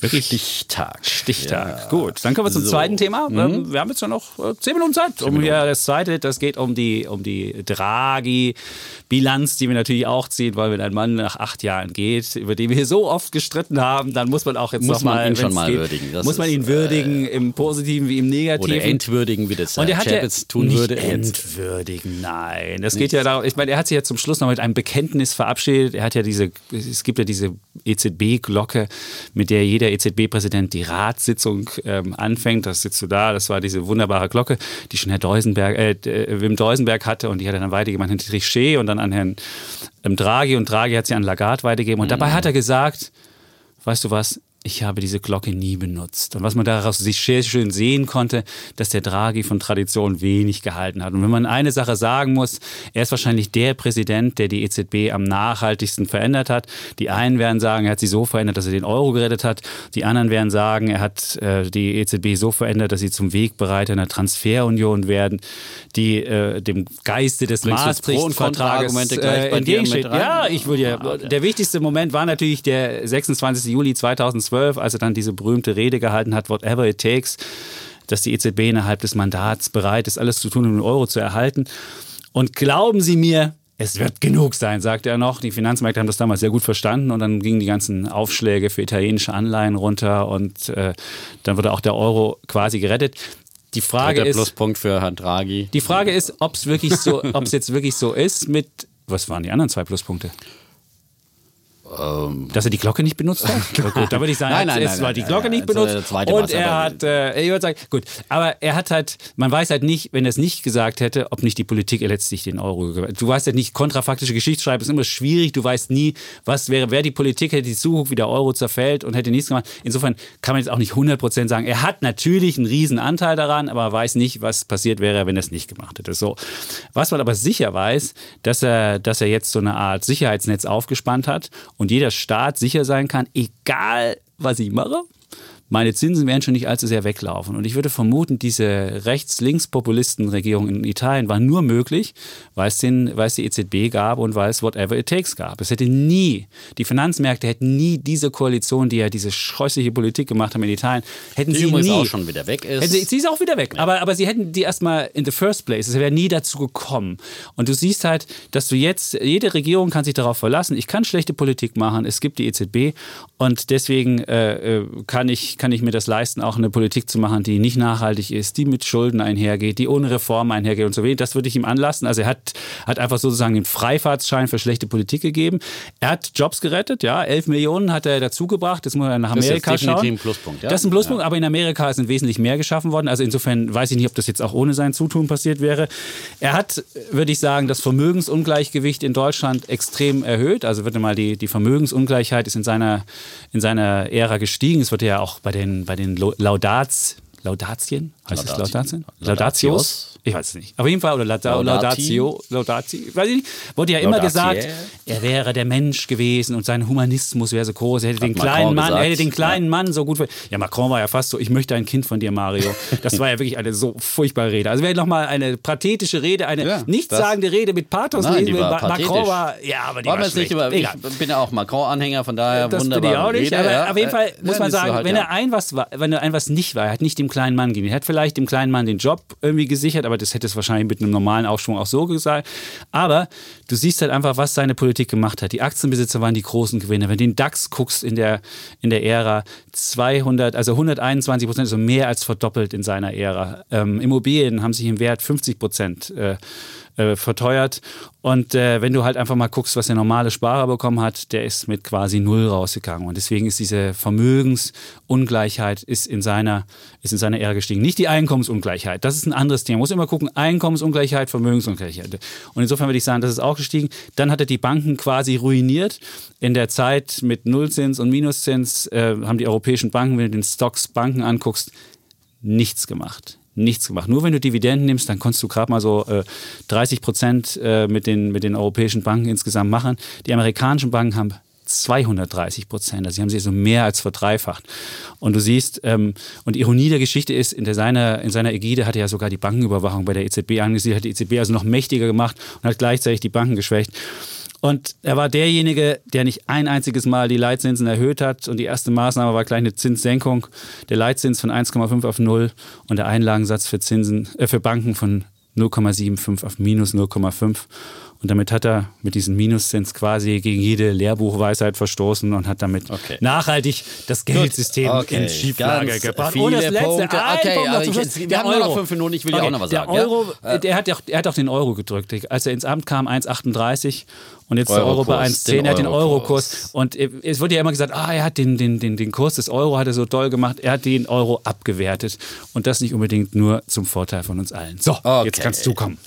Wirklich Stichtag. Stichtag. Ja. Gut, dann kommen wir zum So. zweiten Thema. Ähm, Wir haben jetzt ja noch äh, zehn Minuten Zeit. Um Minuten. hier das zweite, das geht um die, um die Draghi-Bilanz, die wir natürlich auch ziehen, weil wenn ein Mann nach acht Jahren geht, über den wir hier so oft gestritten haben, dann muss man auch jetzt Muss noch man mal, ihn schon mal geht, würdigen. Das muss man ihn würdigen, im Positiven wie im Negativen. Oder entwürdigen, wie das Und äh, er hat ja tun nicht würde. Entwürdigen, nein. Das geht ja darum, ich meine, er hat sich ja zum Schluss noch mit einem Bekenntnis verabschiedet. Er hat ja diese, es gibt ja diese EZB-Glocke, mit der jeder EZB-Präsident die Ratssitzung ähm, anfängt. Das sitzt du da, das war diese wunderbare Glocke, die schon Herr Deusenberg, äh, äh, Wim Deusenberg hatte. Und die hat er dann weitergegeben an Herrn Trichet und dann an Herrn ähm, Draghi. Und Draghi hat sie an Lagarde weitergegeben. Und dabei hat er gesagt, weißt du was, ich habe diese Glocke nie benutzt. Und was man daraus sich sehr schön sehen konnte, dass der Draghi von Tradition wenig gehalten hat. Und wenn man eine Sache sagen muss, er ist wahrscheinlich der Präsident, der die EZB am nachhaltigsten verändert hat. Die einen werden sagen, er hat sie so verändert, dass er den Euro gerettet hat. Die anderen werden sagen, er hat äh, die EZB so verändert, dass sie zum Wegbereiter einer Transferunion werden, die äh, dem Geiste des Maastricht-Vertrages äh, entgegensteht. Ja, ich würde ja, Ah, der wichtigste Moment war natürlich der 26. Juli 2012, als er dann diese berühmte Rede gehalten hat, whatever it takes, dass die EZB innerhalb des Mandats bereit ist, alles zu tun, um den Euro zu erhalten. Und glauben Sie mir, es wird genug sein, sagte er noch. Die Finanzmärkte haben das damals sehr gut verstanden und dann gingen die ganzen Aufschläge für italienische Anleihen runter und äh, dann wurde auch der Euro quasi gerettet. Die Frage ist, Pluspunkt für Herrn Draghi. die Frage ist, ob es wirklich so, ob es jetzt wirklich so ist mit, was waren die anderen zwei Pluspunkte? Dass er die Glocke nicht benutzt hat? Gut, da würde ich sagen, Ähm. Nein, nein, es nein, war nein, die Glocke nicht also benutzt. und er hat, äh, ich würde sagen, gut, aber er hat halt, man weiß halt nicht, wenn er es nicht gesagt hätte, ob nicht die Politik letztlich den Euro. Du weißt ja nicht, kontrafaktische Geschichtsschreiben ist immer schwierig. Du weißt nie, was wäre, wer die Politik hätte, die zuguckt, wie der Euro zerfällt und hätte nichts gemacht. Insofern kann man jetzt auch nicht 100% sagen, er hat natürlich einen riesen Anteil daran, aber er weiß nicht, was passiert wäre, wenn er es nicht gemacht hätte. So. Was man aber sicher weiß, dass er, dass er jetzt so eine Art Sicherheitsnetz aufgespannt hat und jeder Staat sicher sein kann, egal was ich mache, meine Zinsen werden schon nicht allzu sehr weglaufen. Und ich würde vermuten, diese Rechts-Links-Populisten-Regierung in Italien war nur möglich, weil es, den, weil es die EZB gab und weil es whatever it takes gab. Es hätte nie, die Finanzmärkte hätten nie diese Koalition, die ja diese scheußliche Politik gemacht haben in Italien, hätten die sie nie. auch schon wieder weg ist. Sie, sie, ist auch wieder weg. Ja. Aber, aber sie hätten die erstmal in the first place. Es wäre nie dazu gekommen. Und du siehst halt, dass du jetzt, jede Regierung kann sich darauf verlassen, ich kann schlechte Politik machen, es gibt die EZB und deswegen äh, äh, kann ich kann ich mir das leisten, auch eine Politik zu machen, die nicht nachhaltig ist, die mit Schulden einhergeht, die ohne Reformen einhergeht und so weiter. Das würde ich ihm anlassen. Also er hat, hat einfach sozusagen den Freifahrtsschein für schlechte Politik gegeben. Er hat Jobs gerettet, ja, 11 Millionen hat er dazugebracht. Das muss er nach Amerika das ist schauen. Ein Pluspunkt, ja? Das ist ein Pluspunkt, ja. aber in Amerika sind wesentlich mehr geschaffen worden. Also insofern weiß ich nicht, ob das jetzt auch ohne sein Zutun passiert wäre. Er hat, würde ich sagen, das Vermögensungleichgewicht in Deutschland extrem erhöht. Also würde mal die, die Vermögensungleichheit ist in seiner, in seiner Ära gestiegen. Es wird ja auch bei den, bei den Laudats, Laudatien? Heißt Laudatien? es Laudatien? Laudatios? Ich weiß es nicht. Auf jeden Fall, oder Laudatio, Laudatio, Laudati, weiß ich nicht. Wurde ja immer gesagt, er wäre der Mensch gewesen und sein Humanismus wäre so groß. Er hätte den kleinen Mann, er hätte den kleinen ja. Mann so gut. Ja, Macron war ja fast so, ich möchte ein Kind von dir, Mario. Das war ja wirklich eine so furchtbare Rede. Also wäre nochmal eine pathetische Rede, eine ja, nichtssagende Rede mit Pathos. Nein, die war Macron war, ja, aber die war, war nicht über, Ich bin ja auch Macron-Anhänger, von daher das wunderbar. Bin ich auch nicht, Rede, aber ja, auf jeden Fall muss man sagen, halt, wenn er ein was war, wenn er ein was nicht war, er hat nicht dem kleinen Mann gegeben. Er hat vielleicht dem kleinen Mann den Job irgendwie gesichert, aber das hätte es wahrscheinlich mit einem normalen Aufschwung auch so gesagt. Aber du siehst halt einfach, was seine Politik gemacht hat. Die Aktienbesitzer waren die großen Gewinner. Wenn du den DAX guckst in der, in der Ära, 200, also 121 Prozent, also mehr als verdoppelt in seiner Ära. Ähm, Immobilien haben sich im Wert 50 Prozent äh, äh, verteuert. Und äh, wenn du halt einfach mal guckst, was der normale Sparer bekommen hat, der ist mit quasi null rausgegangen. Und deswegen ist diese Vermögensungleichheit ist in seiner, ist in seiner Ära gestiegen. Nicht die Einkommensungleichheit. Das ist ein anderes Thema. Man muss immer gucken, Einkommensungleichheit, Vermögensungleichheit. Und insofern würde ich sagen, das ist auch gestiegen. Dann hat er die Banken quasi ruiniert. In der Zeit mit Nullzins und Minuszins äh, haben die europäischen Banken, wenn du den Stocks Banken anguckst, nichts gemacht nichts gemacht. Nur wenn du Dividenden nimmst, dann konntest du gerade mal so äh, 30 Prozent äh, mit, den, mit den europäischen Banken insgesamt machen. Die amerikanischen Banken haben 230 Prozent. Also sie haben sie so mehr als verdreifacht. Und du siehst, ähm, und Ironie der Geschichte ist, in, der seiner, in seiner Ägide hat er ja sogar die Bankenüberwachung bei der EZB angesiedelt, hat die EZB also noch mächtiger gemacht und hat gleichzeitig die Banken geschwächt. Und er war derjenige, der nicht ein einziges Mal die Leitzinsen erhöht hat. Und die erste Maßnahme war gleich eine Zinssenkung. Der Leitzins von 1,5 auf 0 und der Einlagensatz für Zinsen, äh, für Banken von 0,75 auf minus 0,5. Und damit hat er mit diesem Minuszins quasi gegen jede Lehrbuchweisheit verstoßen und hat damit okay. nachhaltig das Geldsystem okay. in Schieflage gebracht. Viele und das letzte, Punkte. Okay, Punkt aber ich, wir haben Euro. nur noch fünf Minuten, ich will okay. dir auch noch was der sagen. Euro, ja? der, hat, er hat auch den Euro gedrückt. Als er ins Amt kam, 1,38 und jetzt Euro der Euro bei 1,10. Er hat den Euro-Kurs. Und es wurde ja immer gesagt, ah, er hat den, den, den, den Kurs des Euro hat er so toll gemacht. Er hat den Euro abgewertet. Und das nicht unbedingt nur zum Vorteil von uns allen. So, jetzt kannst du kommen.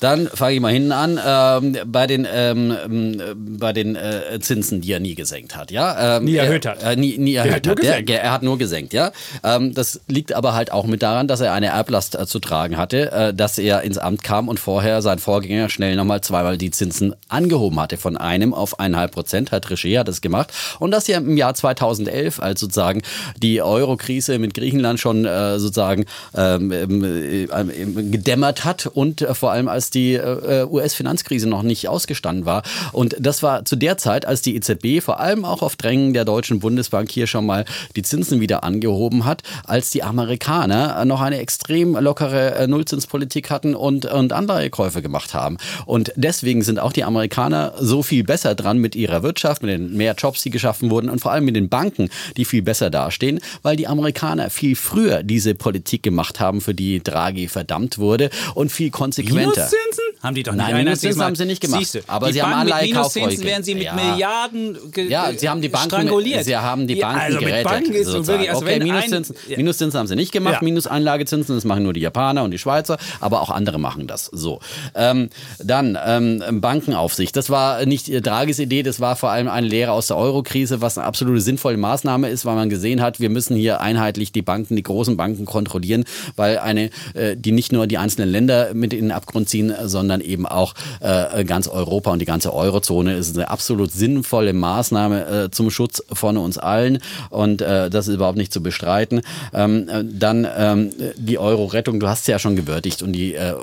Dann fange ich mal hinten an, ähm, bei den, ähm, ähm, bei den äh, Zinsen, die er nie gesenkt hat. Ja? Ähm, nie erhöht hat. Äh, nie, nie erhöht hat. hat. Der, er hat nur gesenkt, ja. Ähm, das liegt aber halt auch mit daran, dass er eine Erblast äh, zu tragen hatte, äh, dass er ins Amt kam und vorher sein Vorgänger schnell nochmal zweimal die Zinsen angehoben hatte. Von einem auf eineinhalb Prozent. Herr Trichet hat das gemacht. Und dass er im Jahr 2011, als sozusagen die Euro-Krise mit Griechenland schon äh, sozusagen ähm, äh, gedämmert hat und vor allem als als die äh, US-Finanzkrise noch nicht ausgestanden war. Und das war zu der Zeit, als die EZB vor allem auch auf Drängen der Deutschen Bundesbank hier schon mal die Zinsen wieder angehoben hat, als die Amerikaner noch eine extrem lockere äh, Nullzinspolitik hatten und, und andere Käufe gemacht haben. Und deswegen sind auch die Amerikaner so viel besser dran mit ihrer Wirtschaft, mit den mehr Jobs, die geschaffen wurden und vor allem mit den Banken, die viel besser dastehen, weil die Amerikaner viel früher diese Politik gemacht haben, für die Draghi verdammt wurde und viel konsequenter. Zinsen? Haben die doch nicht. Nein, Minuszinsen haben sie nicht gemacht. Siehste, aber sie Banken haben alle Minuszinsen werden sie mit ja. Milliarden Ja, sie haben die Banken stranguliert. Sie haben die Banken also gerettet. Banken ist so wirklich, also okay, Minuszinsen, ein, Minuszinsen haben sie nicht gemacht, ja. Minusanlagezinsen, das machen nur die Japaner und die Schweizer, aber auch andere machen das. So. Ähm, dann ähm, Bankenaufsicht. Das war nicht Dragis Idee, das war vor allem eine Lehre aus der Eurokrise, was eine absolute sinnvolle Maßnahme ist, weil man gesehen hat, wir müssen hier einheitlich die Banken, die großen Banken kontrollieren, weil eine, äh, die nicht nur die einzelnen Länder mit in den Abgrund ziehen, sondern sondern eben auch äh, ganz Europa und die ganze Eurozone. Ist eine absolut sinnvolle Maßnahme äh, zum Schutz von uns allen und äh, das ist überhaupt nicht zu bestreiten. Ähm, äh, dann ähm, die Euro-Rettung, du hast es ja schon gewürdigt und die äh,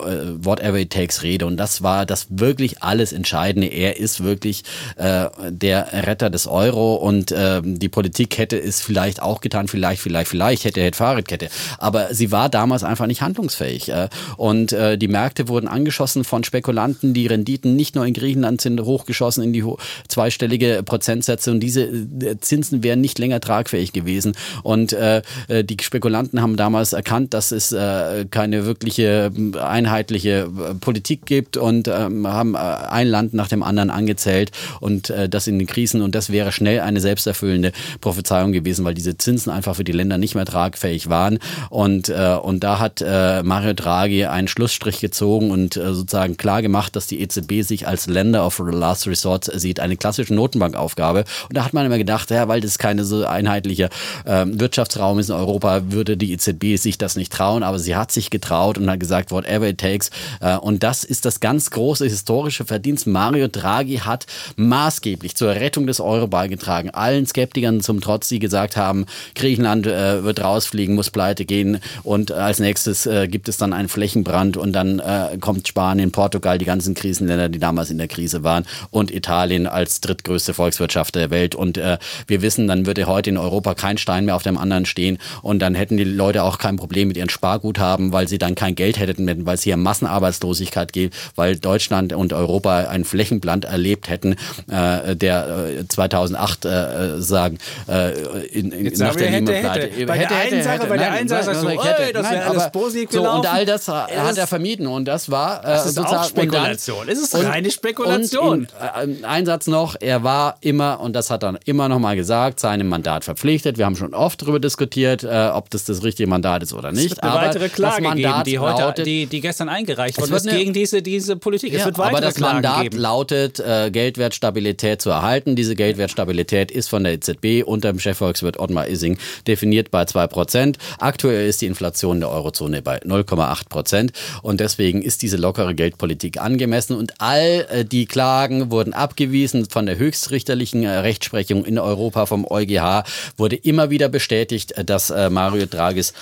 Whatever It Takes Rede und das war das wirklich alles Entscheidende. Er ist wirklich äh, der Retter des Euro und äh, die Politik hätte es vielleicht auch getan, vielleicht, vielleicht, vielleicht hätte, hätte Fahrradkette. Aber sie war damals einfach nicht handlungsfähig. Äh, und äh, die Märkte wurden angeschossen von Spekulanten. Die Renditen nicht nur in Griechenland sind hochgeschossen in die zweistellige Prozentsätze und diese äh, Zinsen wären nicht länger tragfähig gewesen. Und äh, äh, die Spekulanten haben damals erkannt, dass es äh, keine wirkliche einheitliche Politik gibt und ähm, haben ein Land nach dem anderen angezählt und äh, das in den Krisen und das wäre schnell eine selbsterfüllende Prophezeiung gewesen, weil diese Zinsen einfach für die Länder nicht mehr tragfähig waren und äh, und da hat äh, Mario Draghi einen Schlussstrich gezogen und äh, sozusagen klar gemacht, dass die EZB sich als Länder of Last Resort sieht, eine klassische Notenbankaufgabe und da hat man immer gedacht, ja, weil das keine so einheitliche äh, Wirtschaftsraum ist in Europa, würde die EZB sich das nicht trauen, aber sie hat sich getraut und hat gesagt, whatever it takes äh, und das ist das ganz große historische Verdienst. Mario Draghi hat maßgeblich zur Rettung des Euro beigetragen. Allen Skeptikern zum Trotz, die gesagt haben, Griechenland äh, wird rausfliegen, muss pleite gehen und als nächstes äh, gibt es dann einen Flächenbrand und dann äh, kommt Spanien, Portugal, die ganzen Krisenländer, die damals in der Krise waren und Italien als drittgrößte Volkswirtschaft der Welt. Und äh, wir wissen, dann würde heute in Europa kein Stein mehr auf dem anderen stehen und dann hätten die Leute auch kein Problem mit ihren Sparguthaben, weil sie dann kein Geld hätten, weil es hier Massenarbeitslosigkeit gibt, weil Deutschland und Europa einen Flächenbrand erlebt hätten, äh, der äh, 2008 äh, sagen, äh, in, in, nach der Lehman-Pleite. Bei der einen Sache, bei der einen Sache sagst du, hätte, das wäre alles positiv so, Und all das hat er vermieden und das war äh, das ist sozusagen auch Spekulation. Es ist reine Spekulation. Und in, äh, ein Satz noch, er war immer, und das hat er immer noch mal gesagt, seinem Mandat verpflichtet. Wir haben schon oft darüber diskutiert, äh, ob das das richtige Mandat ist oder nicht. Es wird eine aber weitere Klage geben, die, heute, lautet, die, die gestern eingereicht wurde, ist gegen diese, diese Politik. Ja, es wird weitere aber das Klagen Mandat geben. lautet, äh, Geldwertstabilität zu erhalten. Diese Geldwertstabilität ist von der EZB unter dem Chefvolkswirt Ottmar Ising definiert bei 2%. Aktuell ist die Inflation der Eurozone bei 0,8 Prozent. Und deswegen ist diese lockere Geldpolitik angemessen. Und all äh, die Klagen wurden abgewiesen von der höchstrichterlichen äh, Rechtsprechung in Europa vom EuGH. Wurde immer wieder bestätigt, äh, dass Mario Draghis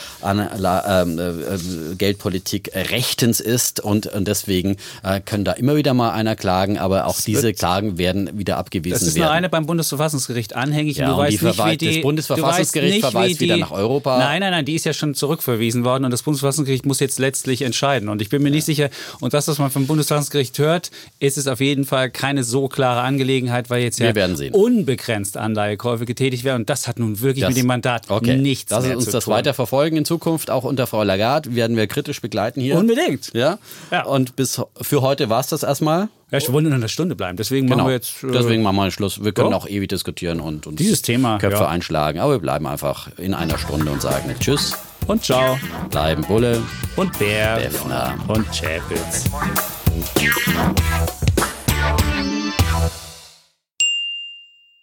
Geldpolitik rechtens ist. Und, deswegen können da immer wieder mal einer klagen. Aber auch diese Klagen werden wieder abgewiesen werden. Das ist nur eine beim Bundesverfassungsgericht anhängig. Ja, und du weißt nicht, wie die, das Bundesverfassungsgericht verweist wieder nach Europa. Nein, nein, nein, die ist ja schon zurückverwiesen worden und das Bundesverfassungsgericht muss jetzt letztlich entscheiden. Und ich bin mir ja. nicht sicher, und das, was man vom Bundesverfassungsgericht hört, ist es auf jeden Fall keine so klare Angelegenheit, weil jetzt ja unbegrenzt Anleihekäufe getätigt werden. Und das hat nun wirklich das, mit dem Mandat okay. nichts Lass mehr uns zu das tun. weiter verfolgen in Zukunft, auch unter Frau Lagarde werden wir kritisch begleiten hier. Unbedingt. Ja. ja. Und bis für heute war es das erstmal. Ja, ich wollte in einer Stunde bleiben. Deswegen genau. machen wir jetzt. Äh Deswegen machen wir einen Schluss. Wir können oh. auch ewig diskutieren und uns dieses Thema Köpfe ja. einschlagen. Aber wir bleiben einfach in einer Stunde und sagen Tschüss und Ciao. Bleiben Bulle und Bär Defner und Chapitz.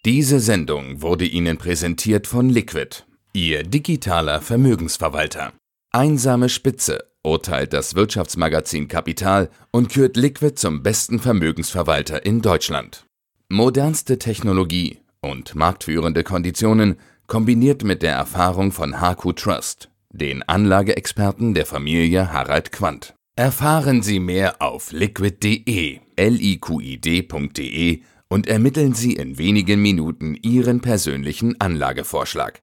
Diese Sendung wurde Ihnen präsentiert von Liquid, Ihr digitaler Vermögensverwalter. Einsame Spitze urteilt das Wirtschaftsmagazin Kapital und kürt Liquid zum besten Vermögensverwalter in Deutschland. Modernste Technologie und marktführende Konditionen kombiniert mit der Erfahrung von HQ Trust, den Anlageexperten der Familie Harald Quandt. Erfahren Sie mehr auf liquid.de, liqid.de und ermitteln Sie in wenigen Minuten Ihren persönlichen Anlagevorschlag.